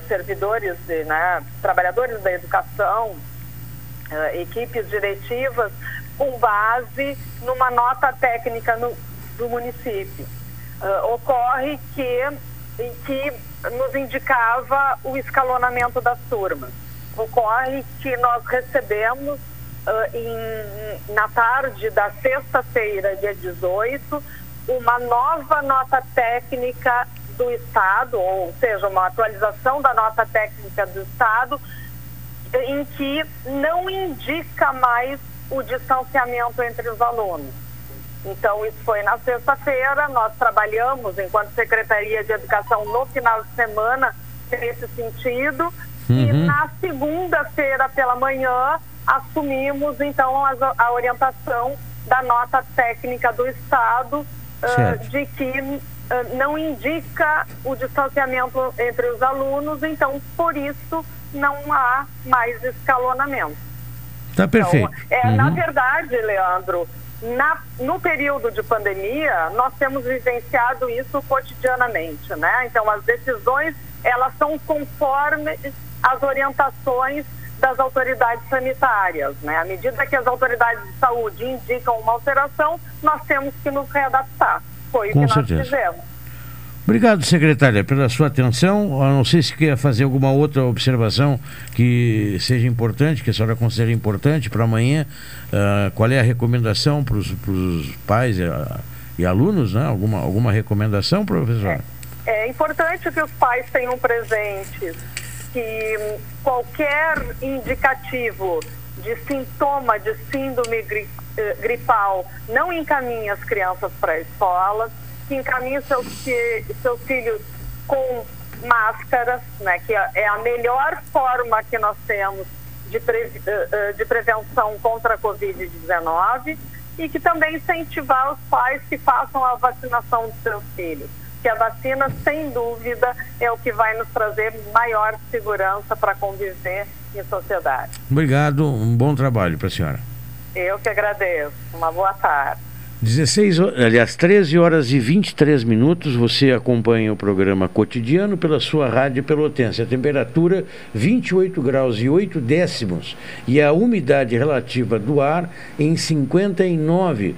servidores, de, né, trabalhadores da educação, equipes diretivas, com base numa nota técnica no, do município. Ocorre que, que nos indicava o escalonamento das turmas. Ocorre que nós recebemos uh, em, na tarde da sexta-feira, dia 18, uma nova nota técnica do Estado, ou seja, uma atualização da nota técnica do Estado, em que não indica mais o distanciamento entre os alunos. Então, isso foi na sexta-feira, nós trabalhamos, enquanto Secretaria de Educação, no final de semana, nesse sentido, uhum. e na segunda-feira pela manhã, assumimos então a, a orientação da nota técnica do Estado uh, de que uh, não indica o distanciamento entre os alunos, então por isso não há mais escalonamento. Tá perfeito. Então, é, uhum. Na verdade, Leandro, na, no período de pandemia, nós temos vivenciado isso cotidianamente, né? Então, as decisões, elas são conforme as orientações das autoridades sanitárias. Né? À medida que as autoridades de saúde indicam uma alteração, nós temos que nos readaptar. Foi Com o que certeza. nós fizemos. Obrigado, secretária, pela sua atenção. Eu não sei se quer fazer alguma outra observação que seja importante, que a senhora considere importante para amanhã. Uh, qual é a recomendação para os pais e, e, alunos? Né? Alguma, alguma recomendação, professor? É, é importante que os pais tenham presentes que qualquer indicativo de sintoma de síndrome eh, gripal não encaminhe as crianças para a escola, que encaminhe seus, seus filhos com máscaras, né, que é a melhor forma que nós temos de, pre, eh, eh, de prevenção contra a Covid-19 e que também incentivar os pais que façam a vacinação dos seus filhos que a vacina, sem dúvida, é o que vai nos trazer maior segurança para conviver em sociedade. Obrigado, um bom trabalho para a senhora. Eu que agradeço. Uma boa tarde. 16, aliás, 13 horas e 23 minutos, você acompanha o programa cotidiano pela sua rádio Pelotense. A temperatura 28 graus e 8 décimos e a umidade relativa do ar em 59%.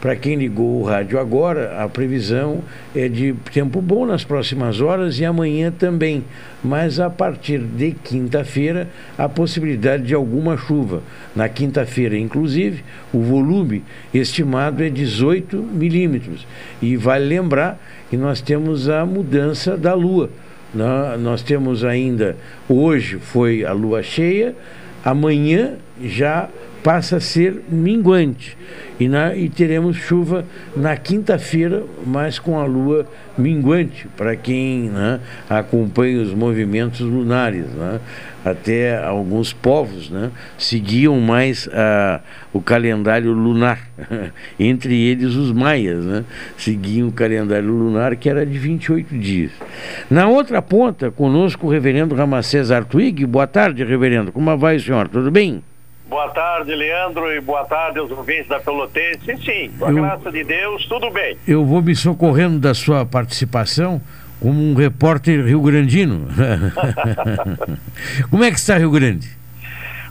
Para quem ligou o rádio agora, a previsão é de tempo bom nas próximas horas e amanhã também. Mas a partir de quinta-feira, a possibilidade de alguma chuva. Na quinta-feira, inclusive, o volume estimado é 18 milímetros. E vale lembrar que nós temos a mudança da lua. Nós temos ainda, hoje foi a lua cheia, amanhã já passa a ser minguante. E, na, e teremos chuva na quinta-feira, mas com a lua minguante, para quem né, acompanha os movimentos lunares. Né? Até alguns povos né, seguiam mais a, o calendário lunar, entre eles os maias, né, seguiam o calendário lunar que era de 28 dias. Na outra ponta, conosco o reverendo Ramacés Artuig. Boa tarde, reverendo. Como vai, senhor? Tudo bem? Boa tarde, Leandro, e boa tarde aos ouvintes da Pelotense. Sim, sim, com a Eu- graça de Deus, tudo bem. Eu vou me socorrendo da sua participação como um repórter rio-grandino. como é que está Rio Grande?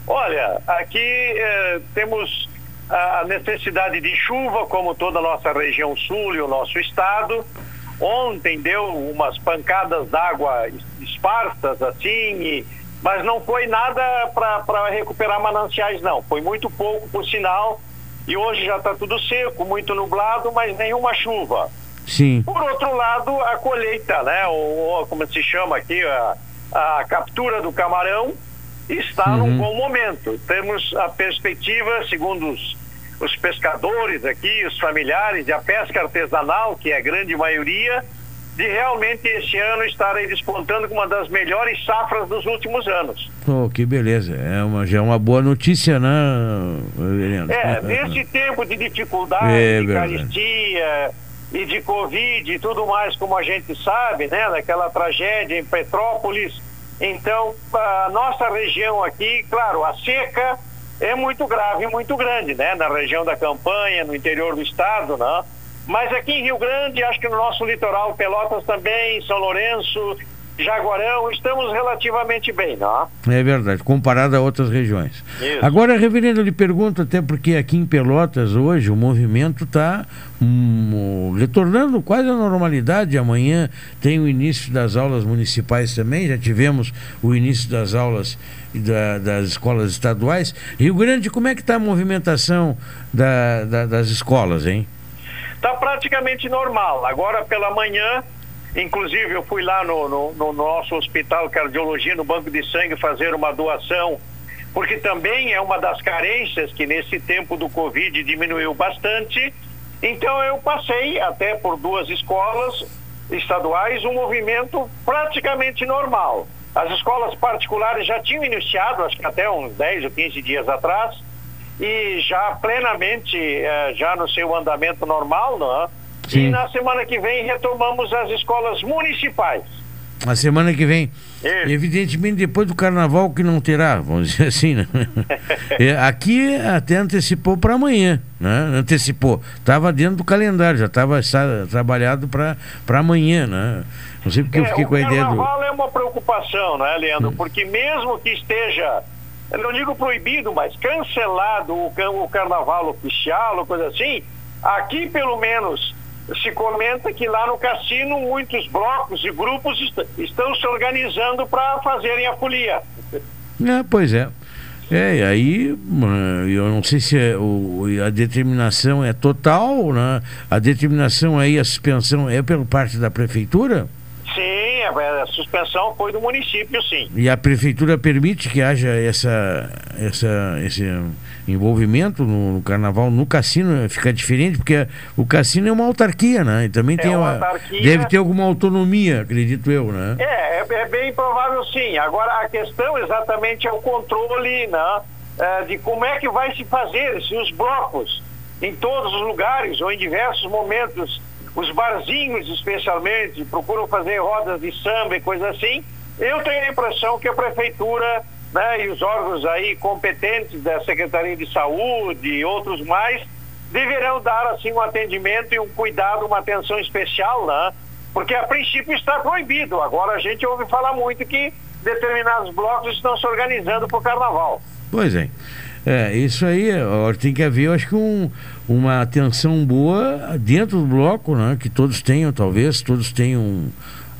Olha, aqui eh, temos a necessidade de chuva, como toda a nossa região sul e o nosso estado. Ontem deu umas pancadas d'água es- esparsas, assim, e- mas não foi nada para recuperar mananciais, não. Foi muito pouco, por sinal. E hoje já está tudo seco, muito nublado, mas nenhuma chuva. Sim. Por outro lado, a colheita, né? Ou, ou como se chama aqui, a, a captura do camarão está Uhum. num bom momento. Temos a perspectiva, segundo os, os pescadores aqui, os familiares e a pesca artesanal, que é a grande maioria, de realmente esse ano estarem despontando com uma das melhores safras dos últimos anos. Oh, que beleza. É uma, já é uma boa notícia, né, Helena? É, nesse tempo de dificuldade, É de caristia e de Covid e tudo mais, como a gente sabe, né? Daquela tragédia em Petrópolis. Então, a nossa região aqui, claro, a seca é muito grave, muito grande, né? Na região da campanha, no interior do estado, né? Mas aqui em Rio Grande, acho que no nosso litoral, Pelotas também, São Lourenço, Jaguarão, estamos relativamente bem, não? É verdade, comparado a outras regiões. Isso. Agora, reverendo, eu lhe pergunto, até porque aqui em Pelotas hoje o movimento está retornando quase à normalidade. Amanhã tem o início das aulas municipais também, já tivemos o início das aulas da- das escolas estaduais. Rio Grande, como é que está a movimentação da- da- das escolas, hein? Está praticamente normal. Agora pela manhã, inclusive eu fui lá no, no- no nosso hospital cardiologia, no banco de sangue, fazer uma doação, porque também é uma das carências que nesse tempo do Covid diminuiu bastante. Então eu passei até por duas escolas estaduais, um movimento praticamente normal. As escolas particulares já tinham iniciado, acho que até uns 10 ou 15 dias atrás, e já plenamente, eh, já no seu andamento normal, não é? E Sim. na semana que vem retomamos as escolas municipais. A semana que vem. Isso. Evidentemente, depois do carnaval, que não terá, vamos dizer assim, né? É, aqui até antecipou para amanhã, né? Antecipou. Estava dentro do calendário, já estava trabalhado para amanhã, né? Não sei porque eu É, fiquei o com a ideia do. carnaval é uma preocupação, né, Leandro? Porque mesmo que esteja, eu não digo proibido, mas cancelado o, carnaval oficial ou coisa assim, aqui pelo menos se comenta que lá no cassino muitos blocos e grupos est- estão se organizando para fazerem a folia. É, pois é. É, aí, eu não sei se é o, a determinação é total, né? A determinação aí, a suspensão é pela parte da prefeitura? A, suspensão foi do município, sim. E a prefeitura permite que haja essa, essa, esse envolvimento no, no carnaval, no cassino, fica diferente, porque o cassino é uma autarquia, né? E também É tem uma autarquia. deve ter alguma autonomia, acredito eu, né? É, é, é bem provável sim. Agora a questão exatamente é o controle né, eh, de como é que vai se fazer se os blocos em todos os lugares ou em diversos momentos, os barzinhos especialmente, procuram fazer rodas de samba e coisa assim. Eu tenho a impressão que a prefeitura né, e os órgãos aí competentes da Secretaria de Saúde e outros mais deverão dar assim um atendimento e um cuidado, uma atenção especial, né? Porque a princípio está proibido. Agora a gente ouve falar muito que determinados blocos estão se organizando para o carnaval. Pois é. É, isso aí, tem que haver, eu acho que um, uma atenção boa dentro do bloco, né? Que todos tenham, talvez, todos tenham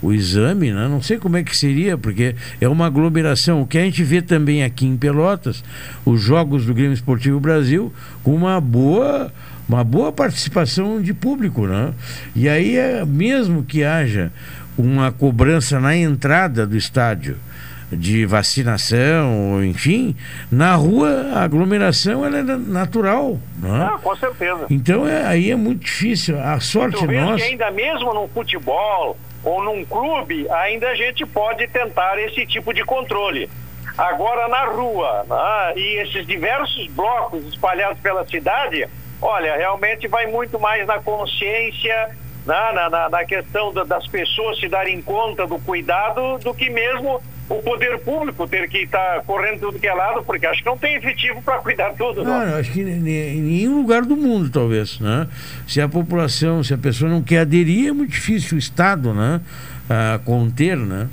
o exame, né? Não sei como é que seria, porque é uma aglomeração. O que a gente vê também aqui em Pelotas, os jogos do Grêmio Esportivo Brasil, com uma boa uma boa participação de público, né? E aí, é, mesmo que haja uma cobrança na entrada do estádio, de vacinação, enfim, na rua a aglomeração ela é na- natural. Né? Ah, com certeza. Então é, aí é muito difícil. A sorte Tu nossa. que ainda mesmo num futebol ou num clube, ainda a gente pode tentar esse tipo de controle. Agora na rua, né, e esses diversos blocos espalhados pela cidade, olha, realmente vai muito mais na consciência, né, na, na, na questão da- das pessoas se darem conta do cuidado, do que mesmo o poder público ter que estar correndo tudo que é lado, porque acho que não tem efetivo para cuidar tudo. Não, Não. acho que em nenhum lugar do mundo, talvez, né? Se a população, se a pessoa não quer aderir, é muito difícil o Estado, né? ah, conter, né?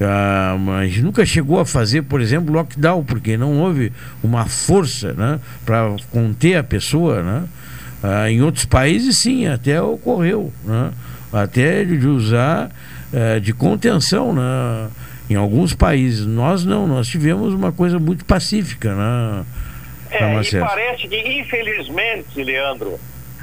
Ah, mas nunca chegou a fazer, por exemplo, lockdown, porque não houve uma força, né? Para conter a pessoa, né? Ah, em outros países, sim, até ocorreu, né? Até de usar eh, de contenção, né? Em alguns países. Nós não, nós tivemos uma coisa muito pacífica, né? É, e parece que, infelizmente, Leandro,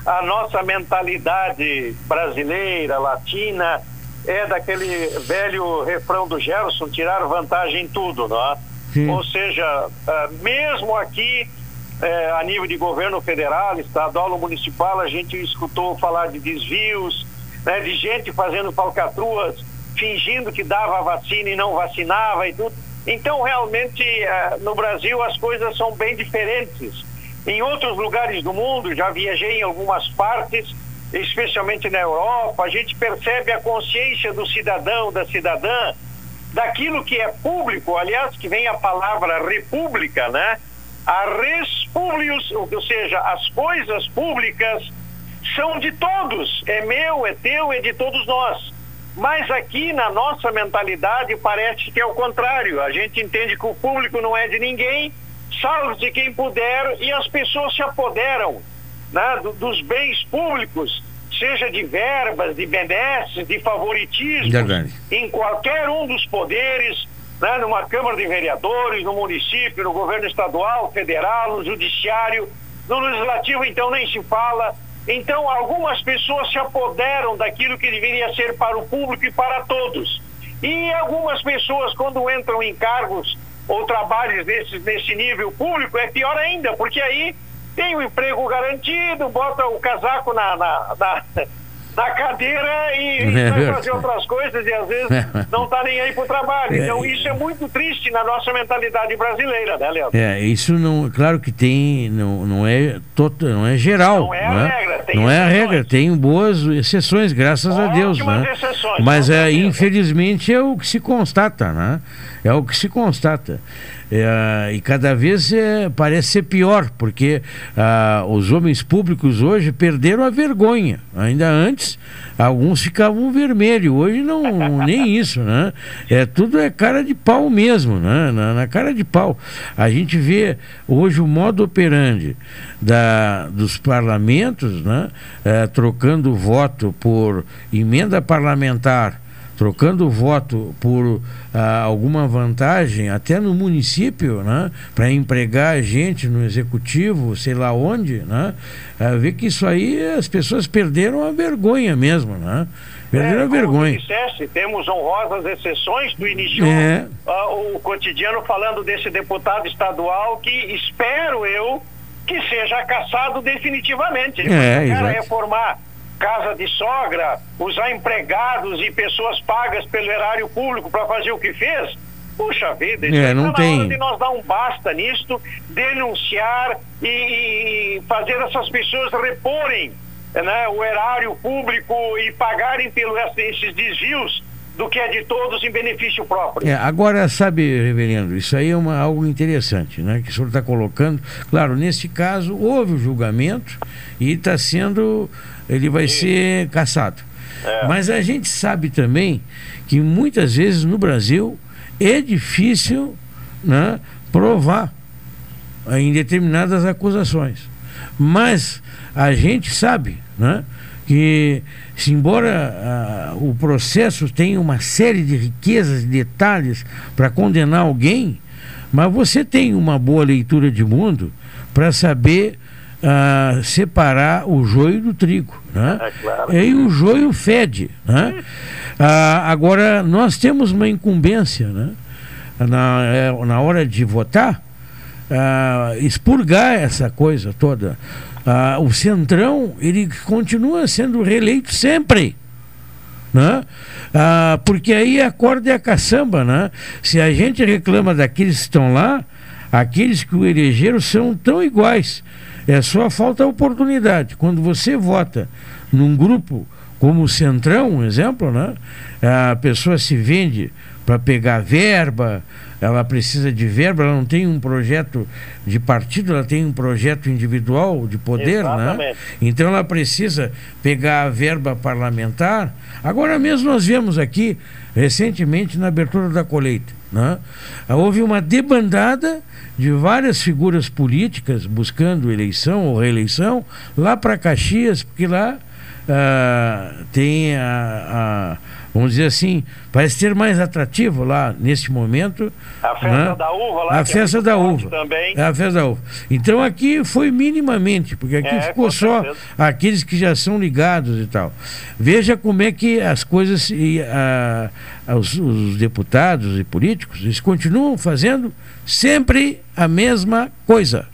a nossa mentalidade brasileira, latina, é daquele velho refrão do Gerson, tirar vantagem em tudo, não é? Sim. Ou seja, ah, mesmo aqui, eh, a nível de governo federal, estadual ou municipal, a gente escutou falar de desvios, né, de gente fazendo falcatruas, fingindo que dava a vacina e não vacinava e tudo. Então, realmente, eh, no Brasil as coisas são bem diferentes. Em outros lugares do mundo, já viajei em algumas partes, especialmente na Europa, a gente percebe a consciência do cidadão, da cidadã, daquilo que é público, aliás, que vem a palavra república, né? A res publius, ou seja, as coisas públicas são de todos, é meu, é teu, é de todos nós. Mas aqui na nossa mentalidade parece que é o contrário. A gente entende que o público não é de ninguém, salvo de quem puder, e as pessoas se apoderam né, do- dos bens públicos, seja de verbas, de benesses, de favoritismo, Verdade. em qualquer um dos poderes, né, numa Câmara de Vereadores, no município, no governo estadual, federal, no judiciário, no legislativo, então nem se fala. Então, algumas pessoas se apoderam daquilo que deveria ser para o público e para todos. E algumas pessoas, quando entram em cargos ou trabalhos nesse, nesse nível público, é pior ainda, porque aí tem o emprego garantido, bota o casaco na, na, na, na cadeira e, É vai fazer outras coisas e às vezes não está nem aí para o trabalho. Então, isso é muito triste na nossa mentalidade brasileira, né, Leandro? É, isso não, claro que tem, não, não é tota, não é geral, Não é a né? regra, tem não é a exceções. regra, tem boas exceções, graças a Deus, Ótimas né? exceções, Mas é, infelizmente é o que se constata, né? É o que se constata. É, e cada vez é, parece ser pior, porque ah, os homens públicos hoje perderam a vergonha. Ainda antes, alguns ficavam vermelhos, hoje não, nem isso, né? É, tudo é cara de pau mesmo, né? Na, na cara de pau. A gente vê hoje o modo operandi da, dos parlamentos, né? É, trocando voto por emenda parlamentar trocando voto por ah, alguma vantagem, até no município, né, para empregar gente no executivo, sei lá onde, né, ah, vê que isso aí as pessoas perderam a vergonha mesmo, né, perderam É, a vergonha. disseste, temos honrosas exceções do início É. ah, o cotidiano falando desse deputado estadual que espero eu que seja caçado definitivamente. É, cara exato. reformar casa de sogra, usar empregados e pessoas pagas pelo erário público para fazer o que fez. Puxa vida, isso É, não tá tem. de nós dar um basta nisto, denunciar e, e fazer essas pessoas reporem né, o erário público e pagarem pelos esses desvios do que é de todos em benefício próprio. É, agora, sabe, reverendo, isso aí é uma, algo interessante, né? Que o senhor está colocando. Claro, nesse caso, houve o julgamento e está sendo. Ele vai ser caçado. Mas a gente sabe também que muitas vezes no Brasil é difícil né, provar em determinadas acusações. Mas a gente sabe né, que, se embora ah, o processo tenha uma série de riquezas e detalhes para condenar alguém, mas você tem uma boa leitura de mundo para saber ah, separar o joio do trigo. Né? É claro. E o joio fede. Né? Ah, agora, nós temos uma incumbência né? na, eh, na hora de votar, ah, expurgar essa coisa toda. Ah, o Centrão, ele continua sendo reeleito sempre. Né? Ah, porque aí a corda é a caçamba. Né? Se a gente reclama daqueles que estão lá, aqueles que o elegeram são tão iguais. É só falta oportunidade. Quando você vota num grupo como o Centrão, um exemplo, né? a pessoa se vende para pegar verba, ela precisa de verba, ela não tem um projeto de partido, ela tem um projeto individual de poder, né? Exatamente. Então ela precisa pegar a verba parlamentar. Agora mesmo nós vemos aqui, recentemente, na abertura da colheita, né? houve uma debandada de várias figuras políticas buscando eleição ou reeleição lá para Caxias, porque lá ah, tem a, a- vamos dizer assim, parece ser mais atrativo lá nesse momento. A festa né? da uva lá, A é festa muito da uva. também. É a festa da uva. Então aqui foi minimamente, porque aqui É, ficou só certeza. aqueles que já são ligados e tal. Veja como é que as coisas, e, a- os, os deputados e políticos, eles continuam fazendo sempre a mesma coisa.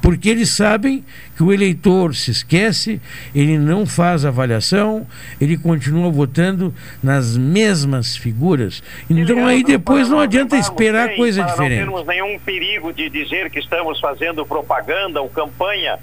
Porque eles sabem que o eleitor se esquece, ele não faz avaliação, ele continua votando nas mesmas figuras. Então aí depois não adianta esperar coisa diferente. Não termos nenhum perigo de dizer que estamos fazendo propaganda ou campanha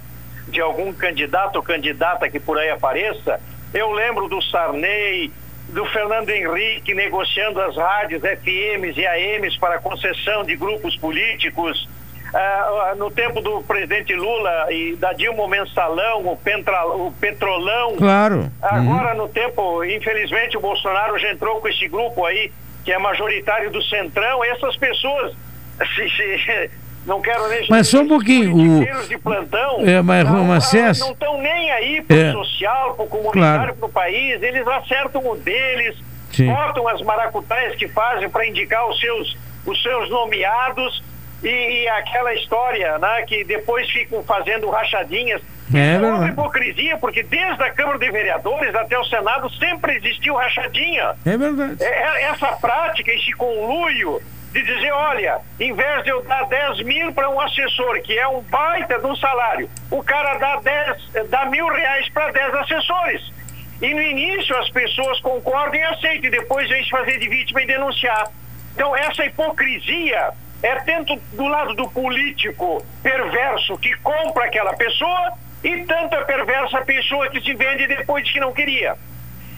de algum candidato ou candidata que por aí apareça. Eu lembro do Sarney, do Fernando Henrique negociando as rádios FMs e AMs para concessão de grupos políticos. Ah, no tempo do presidente Lula e da Dilma o Mensalão, o, Pentra, o Petrolão. Claro. Agora, no tempo, infelizmente, o Bolsonaro já entrou com esse grupo aí, que é majoritário do Centrão. Essas pessoas, não quero nem Mas só um pouquinho, o- de plantão, É, mas, não, estão nem aí pro É. social, pro comunitário, Claro. pro país. Eles acertam o deles, Sim. botam as maracutaias que fazem para indicar os seus, os seus nomeados. E, e aquela história, né, que depois ficam fazendo rachadinhas É uma verdade. hipocrisia, porque desde a Câmara de Vereadores até o Senado sempre existiu rachadinha. É verdade. É- é- essa prática, esse conluio de dizer, olha, em vez de eu dar 10 mil para um assessor, que é um baita de um salário, o cara dá, 10, eh, dá mil reais para 10 assessores. E no início as pessoas concordam e aceitam, e depois vem se fazer de vítima e denunciar. Então essa hipocrisia é tanto do lado do político perverso que compra aquela pessoa e tanto a perversa pessoa que se vende depois de que não queria.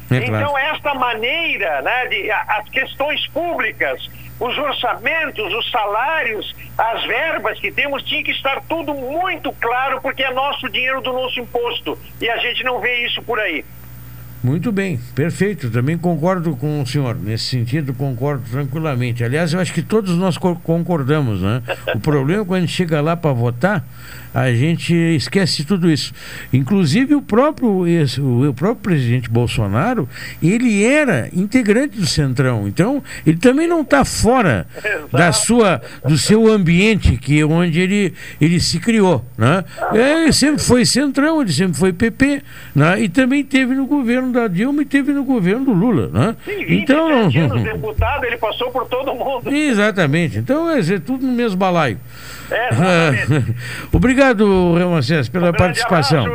É claro. Então, esta maneira, né, de, a- as questões públicas, os orçamentos, os salários, as verbas que temos, tinha que estar tudo muito claro, porque é nosso dinheiro do nosso imposto. E a gente não vê isso por aí. Muito bem, perfeito. Também concordo com o senhor. Nesse sentido, concordo tranquilamente. Aliás, eu acho que todos nós co- concordamos, né? O problema é quando a gente chega lá para votar, a gente esquece tudo isso. Inclusive o próprio, o próprio presidente Bolsonaro, ele era integrante do Centrão. Então, ele também não está fora da sua, do seu ambiente, que é onde ele, ele se criou, né? É, ele sempre foi Centrão, ele sempre foi PP, né? E também teve no governo da Dilma e teve no governo do Lula, né? Então, Sete anos deputado, ele passou por todo mundo. Exatamente. Então é é tudo no mesmo balaio. É, Obrigado, Ramacés, pela participação.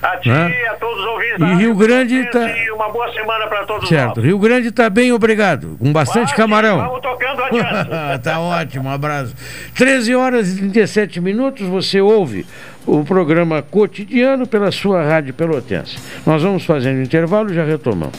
A ti, Né? a todos os ouvintes E Rio Grande Pelotense, tá- E uma boa semana para todos Certo. nós. Rio Grande está bem, obrigado. Com bastante camarão. Vamos tocando adiante. tá ótimo, um abraço. 13 horas e 37 minutos, você ouve o programa cotidiano pela sua Rádio Pelotense. Nós vamos fazendo intervalo já retomamos.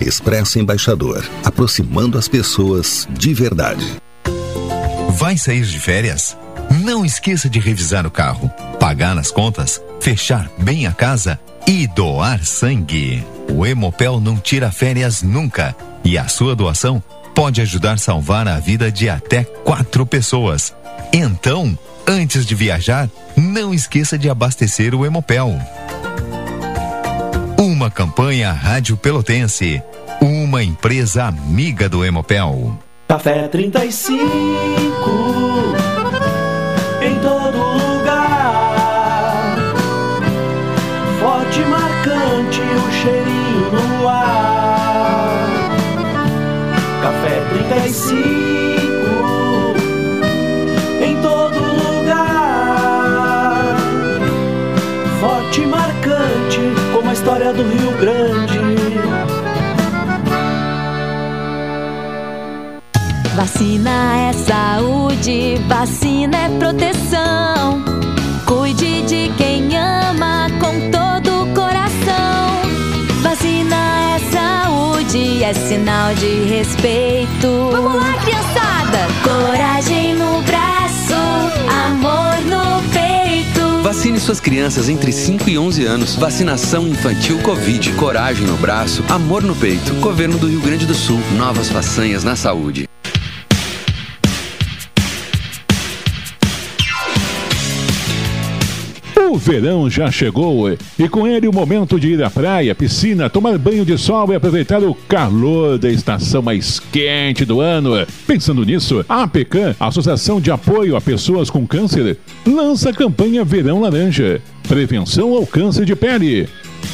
Expresso Embaixador, aproximando as pessoas de verdade. Vai sair de férias? Não esqueça de revisar o carro, pagar nas contas, fechar bem a casa e doar sangue. O Hemopel não tira férias nunca. E a sua doação pode ajudar a salvar a vida de até quatro pessoas. Então, antes de viajar, não esqueça de abastecer o Hemopel. Uma campanha Rádio Pelotense. Uma empresa amiga do Hemopel. Café 35 em todo lugar. Forte marcante o cheirinho no ar. Café 35 do Rio Grande. Vacina é saúde, vacina é proteção. Cuide de quem ama com todo o coração. Vacina é saúde, é sinal de respeito. Vamos lá, criançada! Coragem no braço, amor no. Vacine suas crianças entre 5 e 11 anos. Vacinação infantil Covid. Coragem no braço, amor no peito. Governo do Rio Grande do Sul. Novas façanhas na saúde. O verão já chegou e com ele o momento de ir à praia, piscina, tomar banho de sol e aproveitar o calor da estação mais quente do ano. Pensando nisso, a APECAM, Associação de Apoio a Pessoas com Câncer, lança a campanha Verão Laranja Prevenção ao Câncer de Pele.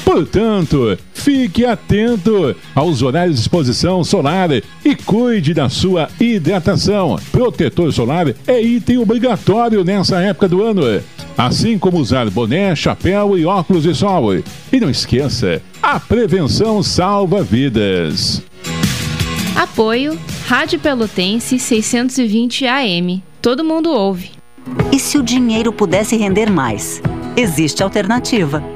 Portanto, fique atento aos horários de exposição solar e cuide da sua hidratação. Protetor solar é item obrigatório nessa época do ano, assim como usar boné, chapéu e óculos de sol. E não esqueça, a prevenção salva vidas. Apoio Rádio Pelotense 620 AM. Todo mundo ouve. E se o dinheiro pudesse render mais? Existe alternativa.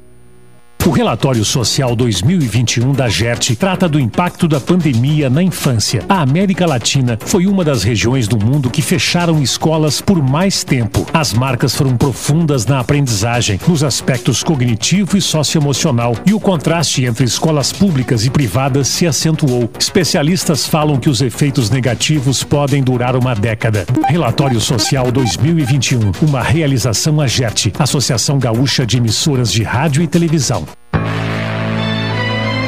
O relatório social 2021 da GERT trata do impacto da pandemia na infância. A América Latina foi uma das regiões do mundo que fecharam escolas por mais tempo. As marcas foram profundas na aprendizagem, nos aspectos cognitivo e socioemocional, e o contraste entre escolas públicas e privadas se acentuou. Especialistas falam que os efeitos negativos podem durar uma década. Relatório Social 2021, uma realização AGERT, Associação Gaúcha de Emissoras de Rádio e Televisão.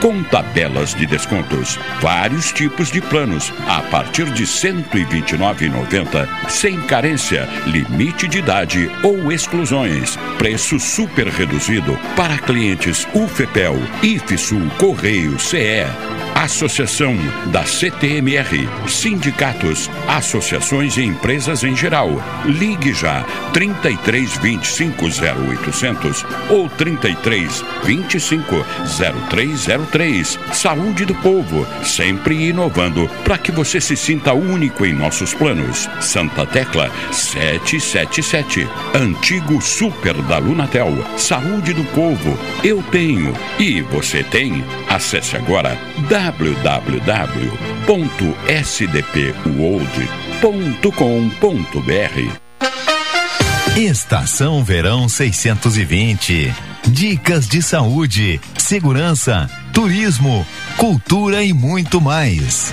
com tabelas de descontos. Vários tipos de planos a partir de R$ 129,90, sem carência, limite de idade ou exclusões. Preço super reduzido para clientes UFEPEL, IFSUL, Correio, CE. Associação da CTMR, sindicatos, associações e empresas em geral. Ligue já 33 25 0800 ou 33 25 0303. Saúde do povo, sempre inovando para que você se sinta único em nossos planos. Santa Tecla 777. Antigo Super da Lunatel. Saúde do povo. Eu tenho e você tem. Acesse agora www.sdpworld.com.br. Estação Verão 620. Dicas de saúde, segurança, turismo, cultura e muito mais.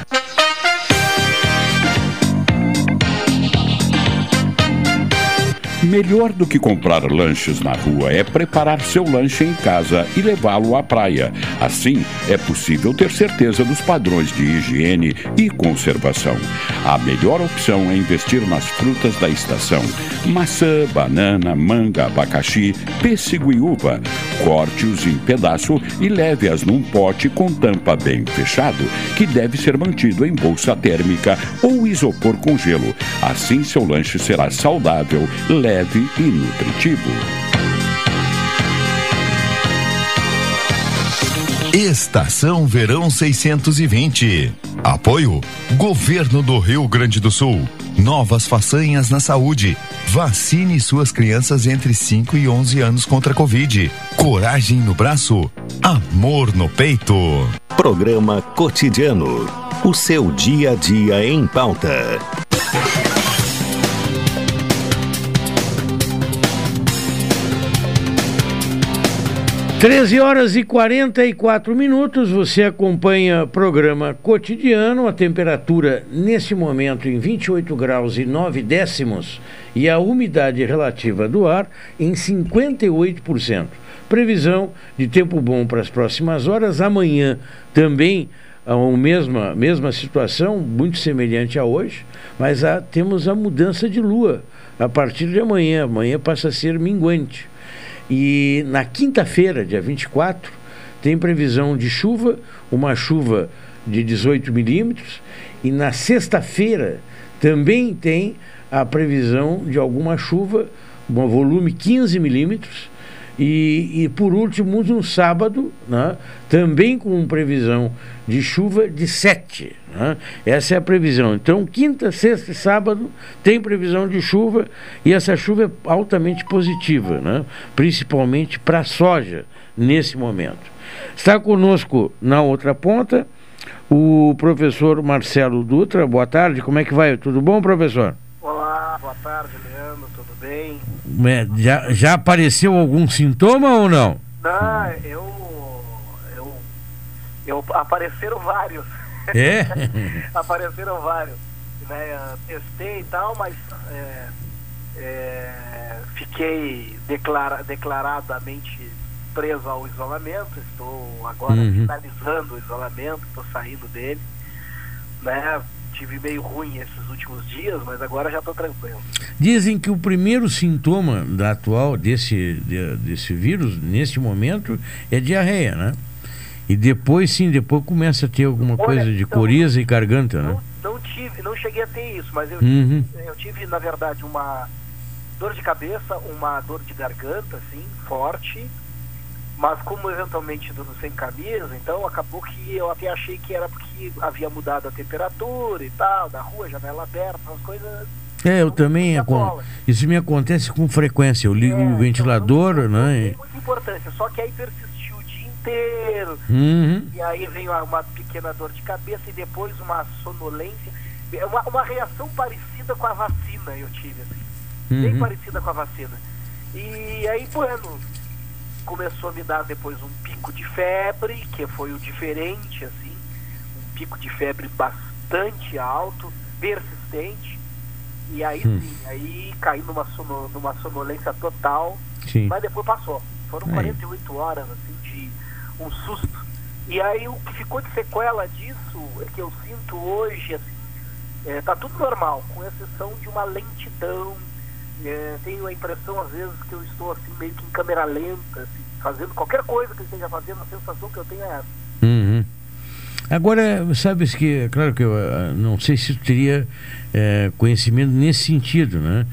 Melhor do que comprar lanches na rua é preparar seu lanche em casa e levá-lo à praia. Assim, é possível ter certeza dos padrões de higiene e conservação. A melhor opção é investir nas frutas da estação: maçã, banana, manga, abacaxi, pêssego e uva. Corte-os em pedaço e leve-as num pote com tampa bem fechado, que deve ser mantido em bolsa térmica ou isopor com gelo. Assim, seu lanche será saudável, leve e nutritivo. Estação Verão 620. Apoio Governo do Rio Grande do Sul. Novas façanhas na saúde. Vacine suas crianças entre 5 e 11 anos contra a Covid. Coragem no braço, amor no peito. Programa Cotidiano. O seu dia a dia em pauta. 13 horas e 44 minutos, você acompanha o programa cotidiano, a temperatura nesse momento em 28 graus e 9 décimos e a umidade relativa do ar em 58%. Previsão de tempo bom para as próximas horas, amanhã também a mesma, mesma situação, muito semelhante a hoje, mas temos a mudança de lua a partir de amanhã, amanhã passa a ser minguante. E na quinta-feira, dia 24, tem previsão de chuva, uma chuva de 18 milímetros, e na sexta-feira também tem a previsão de alguma chuva, um volume 15 milímetros, e, e, por último, no sábado, né, também com previsão de chuva de 7. Né? Essa é a previsão. Então, quinta, sexta e sábado tem previsão de chuva e essa chuva é altamente positiva, né? principalmente para a soja nesse momento. Está conosco na outra ponta o professor Marcelo Dutra. Boa tarde, como é que vai? Tudo bom, professor? Olá, boa tarde, Leandro, bem? É, já, já apareceu algum sintoma ou não? Não, eu. eu, eu apareceram vários. É? apareceram vários. Né? Testei e tal, mas é, é, fiquei declara, declaradamente preso ao isolamento. Estou agora Uhum. finalizando o isolamento, estou saindo dele. Né? Tive meio ruim esses últimos dias, mas agora já estou tranquilo. Dizem que o primeiro sintoma da atual desse, de- desse vírus, nesse momento, é diarreia, né? E depois, sim, depois começa a ter alguma Olha, coisa de então, coriza e garganta, né? Não tive, não cheguei a ter isso, mas eu, Uhum. tive, eu tive, na verdade, uma dor de cabeça, uma dor de garganta, assim, forte, mas como eventualmente durmo sem camisa, então acabou que eu até achei que era porque havia mudado a temperatura e tal, da rua, janela aberta, umas coisas. É, eu também. Isso me acontece com frequência. Eu ligo o ventilador, né? e- Muita importância, só que aí persistiu o dia inteiro, Uhum. e aí veio uma pequena dor de cabeça e depois uma sonolência, É uma, uma reação parecida com a vacina eu tive, assim, bem Uhum. parecida com a vacina. E aí, bueno, começou a me dar depois um pico de febre, que foi o diferente, assim, um pico de febre bastante alto, persistente, e aí Hum. sim, aí caí numa, sono, numa sonolência total, Sim. mas depois passou. Foram Aí. 48 horas, assim, de um susto. E aí o que ficou de sequela disso é que eu sinto hoje, assim, é, tá tudo normal, com exceção de uma lentidão. É, tenho a impressão, às vezes, que eu estou assim, meio que em câmera lenta, assim, fazendo qualquer coisa que eu esteja fazendo, a sensação que eu tenho é essa. Uhum. Agora, sabes que, é claro que eu ah, não sei se tu teria eh, conhecimento nesse sentido, né?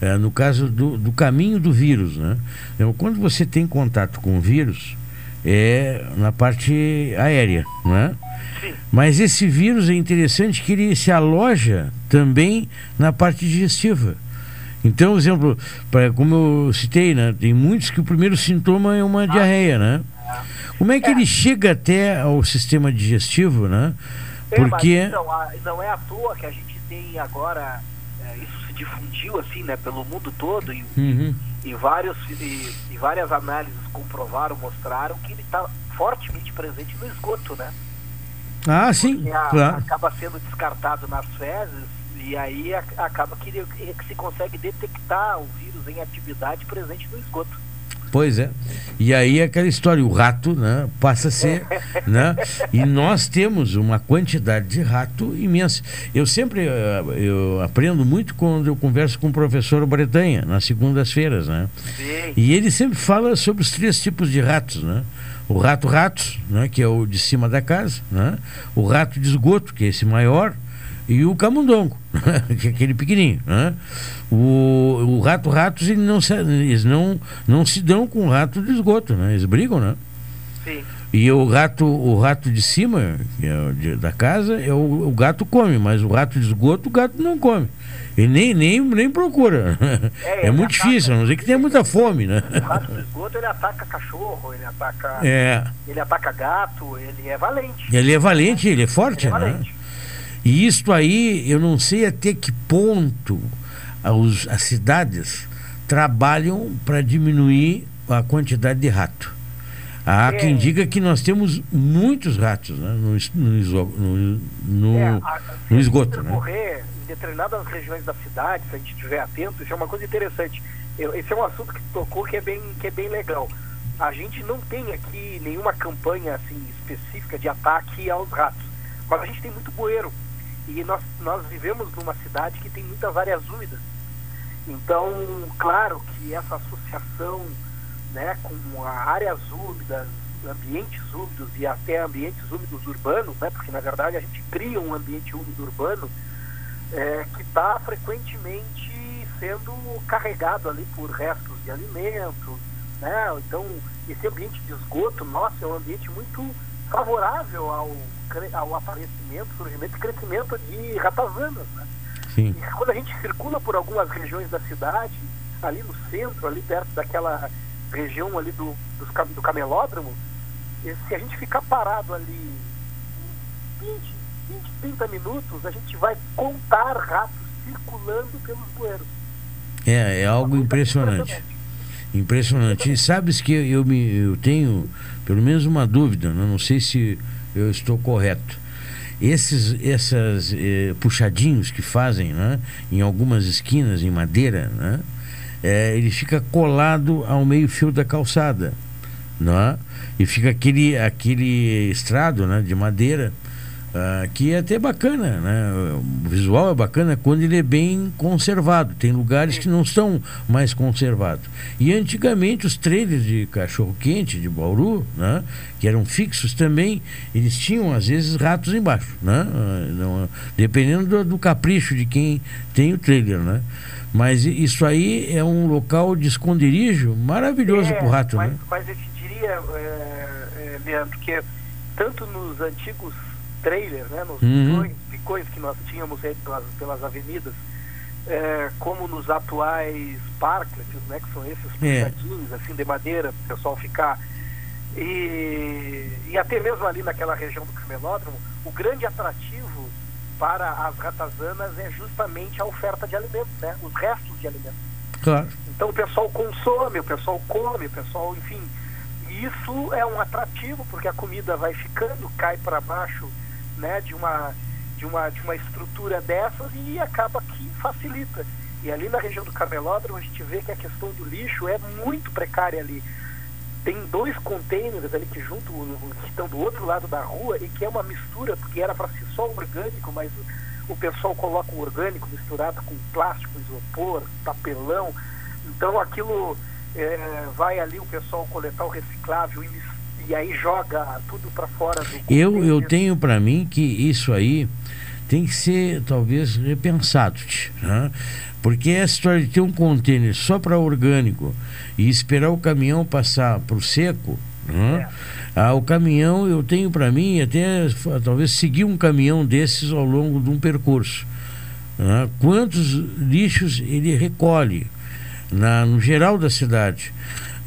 Eh, no caso do, do caminho do vírus, né? Então, quando você tem contato com o vírus, é na parte aérea, não é? Mas esse vírus é interessante que ele se aloja também na parte digestiva. Então, exemplo, pra, como eu citei, né, tem muitos que o primeiro sintoma é uma diarreia, né? Como é que ele chega até ao sistema digestivo, né? É, Porque então, a- não é à toa que a gente tem agora, é, isso se difundiu assim, né, pelo mundo todo e, Uhum. e, vários, e, e várias análises comprovaram, mostraram que ele está fortemente presente no esgoto, né? Ah, sim, a- claro. acaba sendo descartado nas fezes e aí a- acaba que, que se consegue detectar o vírus em atividade presente no esgoto. Pois é. E aí aquela história, o rato, né, passa a ser, né? E nós temos uma quantidade de rato imensa. Eu sempre eh, eu aprendo muito quando eu converso com o professor Bretanha nas segundas-feiras, né? E ele sempre fala sobre os três tipos de ratos, né? O rato ratos, né, que é o de cima da casa, né? O rato de esgoto, que é esse maior, e o camundongo, que é aquele pequenininho, né? O, o rato ratos ele não se, eles não não se dão com o rato de esgoto, né? Eles brigam, né? Sim. E o rato o rato de cima, que é o de- da casa, é o, o gato come, mas o rato de esgoto o gato não come. Ele nem nem nem procura. É, muito difícil, a não ser que tenha muita fome, né? O rato do esgoto ele ataca cachorro, ele ataca, É. ele ataca gato, ele é valente. Ele é valente, ele é forte, Ele é né? E isto aí, eu não sei até que ponto os, as cidades trabalham para diminuir a quantidade de rato. Há É. quem diga que nós temos muitos ratos né, no, no, no- É, a- no esgoto. Né? Percorrer em determinadas regiões da cidade, se a gente estiver atento, isso é uma coisa interessante. Eu- esse é um assunto que tocou que é bem, que é bem legal. A gente não tem aqui nenhuma campanha assim específica de ataque aos ratos, mas a gente tem muito bueiro. E nós, nós vivemos numa cidade que tem muitas áreas úmidas. Então, claro que essa associação né, com áreas úmidas, ambientes úmidos e até ambientes úmidos urbanos, né, porque na verdade a gente cria um ambiente úmido urbano é, que está frequentemente sendo carregado ali por restos de alimentos, né? Então esse ambiente de esgoto, nossa, é um ambiente muito favorável ao, ao aparecimento, surgimento e crescimento de ratazanas, né? Sim. E quando a gente circula por algumas regiões da cidade, ali no centro, ali perto daquela região ali do, cam- do camelódromo, e se a gente ficar parado ali 20, 20, 30 minutos, a gente vai contar ratos circulando pelos bueiros. É, é algo impressionante. Impressionante. E sabes que eu, me, eu tenho pelo menos uma dúvida, né? não sei se eu estou correto. Esses essas, eh, puxadinhos que fazem né? em algumas esquinas em madeira, né? eh, ele fica colado ao meio fio da calçada. Né? E fica aquele, aquele estrado né? de madeira ah, que é até bacana, né? O visual é bacana quando ele é bem conservado. Tem lugares que não estão mais conservados. E antigamente os trailers de cachorro quente de Bauru, né? Que eram fixos também, eles tinham às vezes ratos embaixo, né? Ah, não- dependendo do, do capricho de quem tem o trailer, né? Mas isso aí é um local de esconderijo maravilhoso É, para o rato, mas, né? mas eu te diria, é, é, Leandro, que tanto nos antigos trailers, né, nos Uhum. bicões que nós tínhamos aí pelas, pelas avenidas, é, como nos atuais parklets, né, que são esses É. puxadinhos assim de madeira para o pessoal ficar e, e até mesmo ali naquela região do camelódromo, o grande atrativo para as ratazanas é justamente a oferta de alimentos, né, os restos de alimentos. Claro. Então o pessoal consome, o pessoal come, o pessoal, enfim. Isso é um atrativo porque a comida vai ficando, cai para baixo, né, de uma de uma de uma estrutura dessas e acaba que facilita. E ali na região do Camelódromo a gente vê que a questão do lixo é muito precária ali. Tem dois containers ali que junto que estão do outro lado da rua e que é uma mistura porque era para ser só orgânico, mas o, o pessoal coloca o orgânico misturado com plástico, isopor, papelão. Então aquilo é, vai ali o pessoal coletar o reciclável e, mis- e aí joga tudo para fora do Eu, eu tenho para mim que isso aí tem que ser talvez repensado, né? porque essa história de ter um container só para orgânico e esperar o caminhão passar para o seco, né? ah, o caminhão eu tenho para mim até talvez seguir um caminhão desses ao longo de um percurso. né? Quantos lixos ele recolhe na, no geral da cidade?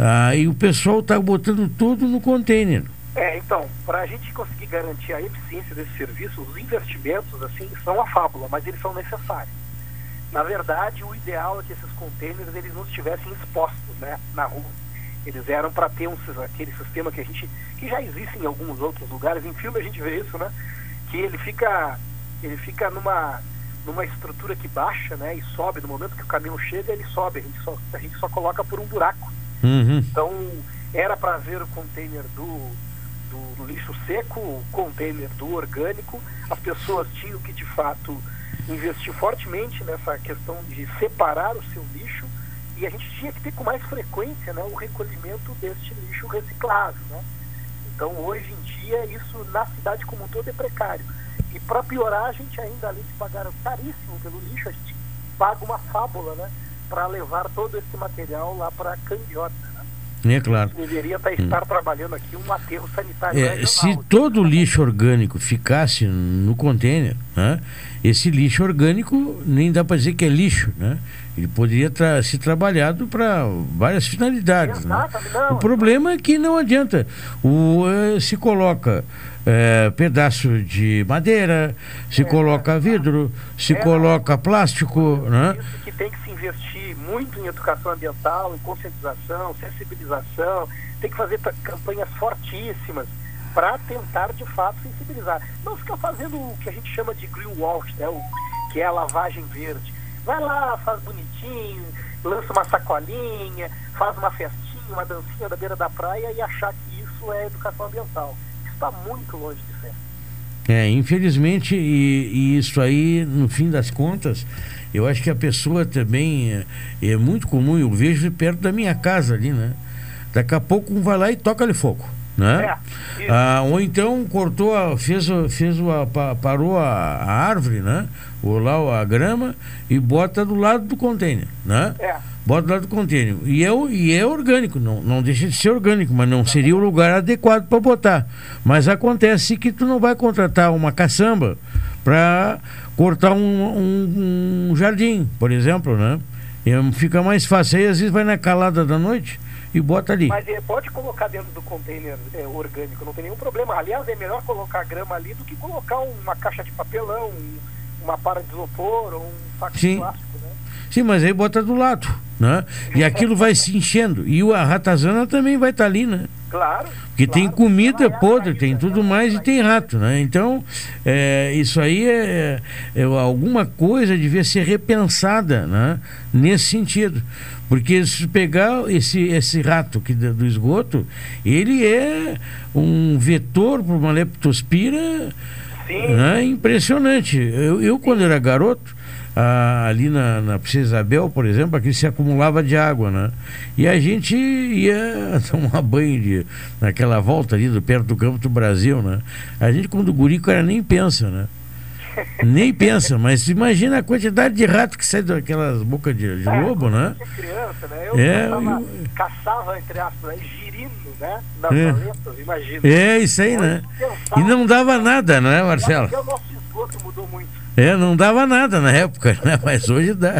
Ah, e o pessoal está botando tudo no container. É, então, para a gente conseguir garantir a eficiência desse serviço, os investimentos, assim, são a fábula, mas eles são necessários. Na verdade, o ideal é que esses containers eles não estivessem expostos, né, na rua. Eles eram para ter um, aquele sistema que a gente, que já existe em alguns outros lugares, em filme a gente vê isso, né? porque ele fica, ele fica numa, numa estrutura que baixa, né? E sobe. No momento que o caminhão chega, ele sobe. A gente só, a gente só coloca por um buraco. Uhum. Então, era para ver o container do, do lixo seco, o container do orgânico. As pessoas tinham que, de fato, investir fortemente nessa questão de separar o seu lixo e a gente tinha que ter com mais frequência né, o recolhimento deste lixo reciclável. Né? Então, hoje em dia, isso na cidade como um todo é precário. E para piorar, a gente ainda, além de pagar caríssimo pelo lixo, a gente paga uma fábula né, para levar todo esse material lá para a Candiota. Né? É claro. Deveria tá, estar trabalhando aqui um aterro sanitário. É, regional. se todo o lixo orgânico ficasse no container, né, esse lixo orgânico nem dá para dizer que é lixo, né? Ele poderia tra ser trabalhado para várias finalidades. Né? O problema é que não adianta. O, eh, se coloca eh, pedaço de madeira, se coloca vidro, se coloca plástico. Né? que tem que se investir muito em educação ambiental, em conscientização, sensibilização, tem que fazer campanhas fortíssimas para tentar de fato sensibilizar. Não ficar fazendo o que a gente chama de greenwash, né? o, que é a lavagem verde. Vai lá, faz bonitinho, lança uma sacolinha, faz uma festinha, uma dancinha da beira da praia e achar que isso é educação ambiental. Está muito longe de ser. É, infelizmente, e, e isso aí, no fim das contas, eu acho que a pessoa também é, é muito comum, eu vejo perto da minha casa ali, né? Daqui a pouco um vai lá e toca ali fogo. Né? Ah, ou então cortou, a, fez, fez a, pa- parou a, a árvore, né? Ou lá a grama e bota do lado do container, né? É. Bota lado do container. E é, e é orgânico, não, não deixa de ser orgânico, mas não seria o lugar adequado para botar. Mas acontece que tu não vai contratar uma caçamba para cortar um, um- um jardim, por exemplo, né? E fica mais fácil. Aí às vezes vai na calada da noite e bota ali. Mas é, pode colocar dentro do container é, orgânico, não tem nenhum problema. Aliás, é melhor colocar grama ali do que colocar uma caixa de papelão, um- uma para de isopor ou um saco de Sim. plástico. Sim, mas aí bota do lado, né? E aquilo vai se enchendo. E a ratazana também vai estar ali, né? Claro. Porque tem comida podre, tem tudo mais e tem rato, né? Então, é, isso aí é, é alguma coisa devia ser repensada, né? Nesse sentido. Porque se pegar esse, esse rato que do do esgoto, ele é um vetor para uma leptospira né? impressionante. Eu, eu, quando era garoto, ah, ali na, na Princesa Isabel, por exemplo, aqui se acumulava de água, né? E a gente ia tomar banho de, naquela volta ali do perto do campo do Brasil, né? A gente, quando guri, o cara nem pensa, né? Nem pensa, mas imagina a quantidade de rato que sai daquelas bocas de, de lobo, né? Criança, né? Eu É, caçava, caçava, entre aspas, girino, né? Nas É. valetas, imagina. É isso aí, né? E não dava nada, né, Marcelo? Porque o nosso esgoto mudou muito. É, não dava nada na época, né? Mas hoje dá.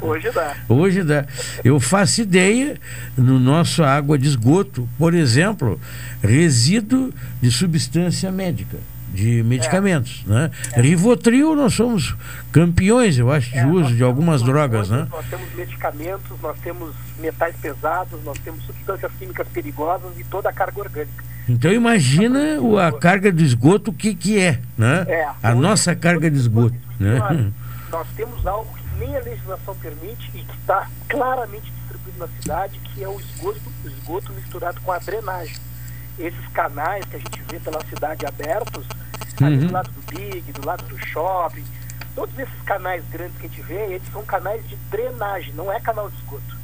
Hoje dá. Hoje dá. Eu faço ideia no nosso água de esgoto, por exemplo, resíduo de substância médica, de medicamentos, né? Rivotril, nós somos campeões, eu acho, de uso de algumas drogas, né? Nós temos medicamentos, nós temos metais pesados, nós temos substâncias químicas perigosas e toda a carga orgânica. Então imagina o- a carga de esgoto, o que que é, né? É, A nossa carga de esgoto, né? Nós temos algo que nem a legislação permite e que está claramente distribuído na cidade, que é o esgoto, o esgoto misturado com a drenagem. Esses canais que a gente vê pela cidade abertos, ali Uhum. do lado do Big, do lado do shopping, todos esses canais grandes que a gente vê, eles são canais de drenagem, não é canal de esgoto.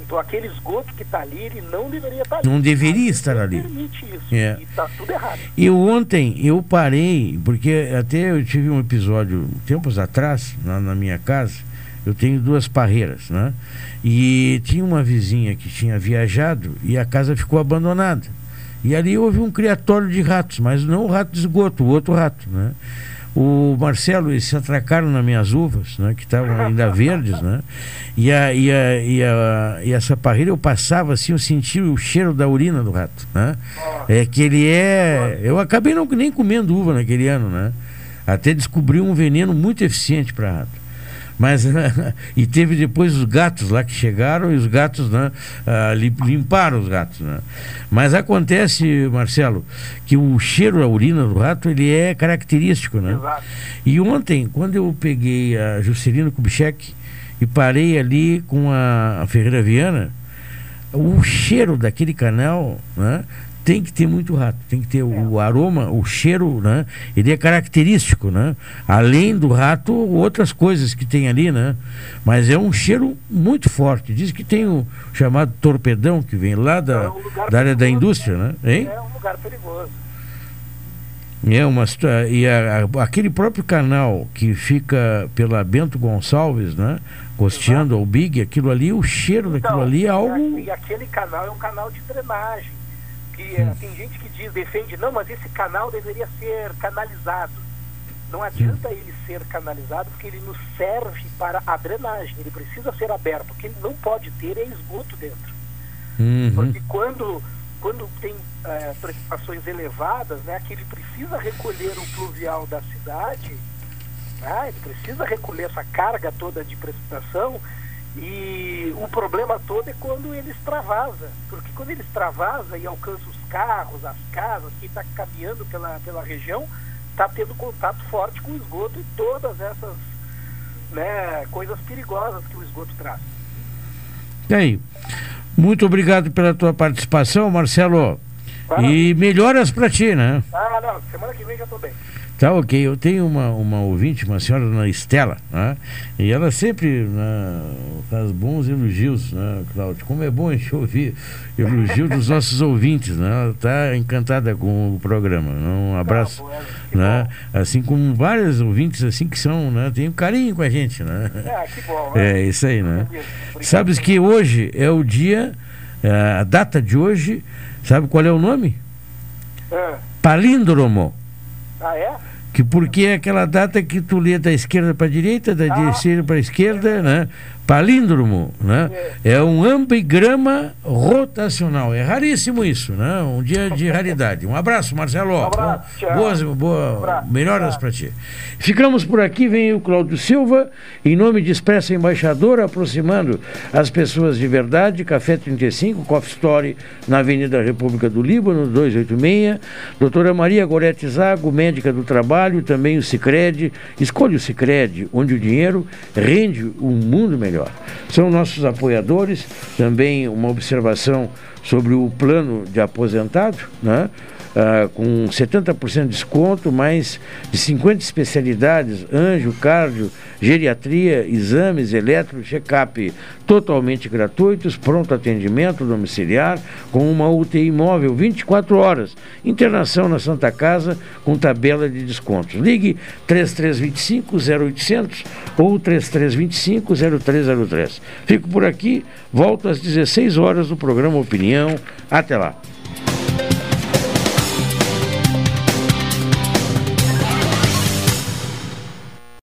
Então aquele esgoto que está ali, ele não deveria estar ali. Não deveria estar ali. permite isso. É. E está tudo errado. Eu ontem eu parei, porque até eu tive um episódio tempos atrás, na, na minha casa, eu tenho duas parreiras, né? E tinha uma vizinha que tinha viajado e a casa ficou abandonada. E ali houve um criatório de ratos, mas não o rato de esgoto, o outro rato, né? O Marcelo, eles se atracaram nas minhas uvas, né? Que estavam ainda verdes, né? E, a, e, a, e, a, e essa parreira eu passava assim, eu sentia o cheiro da urina do rato, né? É que ele é... Eu acabei não, nem comendo uva naquele ano, né? Até descobri um veneno muito eficiente para rato. Mas, e teve depois os gatos lá que chegaram e os gatos né, ah, limparam os gatos. Né? Mas acontece, Marcelo, que o cheiro da urina do rato ele é característico. Né? Exato. E ontem, quando eu peguei a Juscelino Kubitschek e parei ali com a, a Ferreira Viana, o cheiro daquele canal né, tem que ter muito rato, tem que ter o, o aroma, o cheiro, né? Ele é característico, né? Além do rato, outras coisas que tem ali, né? Mas é um cheiro muito forte. Diz que tem o chamado torpedão que vem lá da, É um da área da indústria, né? Hein? É um lugar perigoso. É uma e a- a- aquele próprio canal que fica pela Bento Gonçalves, né? Costeando ao Big, aquilo ali, o cheiro daquilo Então, ali é algo. E aquele canal é um canal de drenagem. Que eh, tem gente que diz, defende, não, mas esse canal deveria ser canalizado. Não adianta ele ser canalizado porque ele nos serve para a drenagem. Ele precisa ser aberto. O que ele não pode ter é esgoto dentro. Uhum. Porque quando, quando tem eh, precipitações elevadas, né, que ele precisa recolher o pluvial da cidade, né, ele precisa recolher essa carga toda de precipitação e o problema todo é quando ele extravasa. Porque quando ele extravasa e alcança os carros, as casas, quem está caminhando pela, pela região, está tendo contato forte com o esgoto e todas essas né, coisas perigosas que o esgoto traz. E aí? Muito obrigado pela tua participação, Marcelo. E melhoras para ti, né? Ah, não, semana que vem já estou bem. Tá ok. Eu tenho uma, uma ouvinte, uma senhora na Estela, né? E ela sempre né, faz bons elogios, né, Cláudio? Como é bom a gente ouvir elogio dos nossos ouvintes, né? Ela está encantada com o programa. né? Um abraço, né? Assim como vários ouvintes assim que são, né? Tem um carinho com a gente, né? É, que bom. né? É isso aí, né? Sabes que hoje é o dia, é, a data de hoje, sabe qual é o nome? É. Palíndromo. Ah, é? Que porque é aquela data que tu lê da esquerda para a direita, da direita para a esquerda, né? Palíndromo, né? É um ambigrama rotacional. É raríssimo isso, né? Um dia de raridade. Um abraço, Marcelo. Um abraço. Boas, boa, abraço, melhoras para ti. Ficamos por aqui, vem o Cláudio Silva, em nome de Expressa Embaixadora, aproximando as pessoas de verdade, Café 35, Coffee Story, na Avenida República do Líbano, 286. Doutora Maria Gorete Zago, médica do trabalho, também o Cicred. Escolha o Cicred, onde o dinheiro rende um mundo melhor. São nossos apoiadores, também uma observação sobre o plano de aposentado, né? Ah, com 70% de desconto, mais de 50 especialidades, anjo, cardio, geriatria, exames, eletro, check-up totalmente gratuitos, pronto atendimento domiciliar, com uma UTI móvel 24 horas, internação na Santa Casa com tabela de descontos. Ligue 3325 0800 ou 3325 0303. Fico por aqui, volto às 16 horas do programa Opinião. Até lá.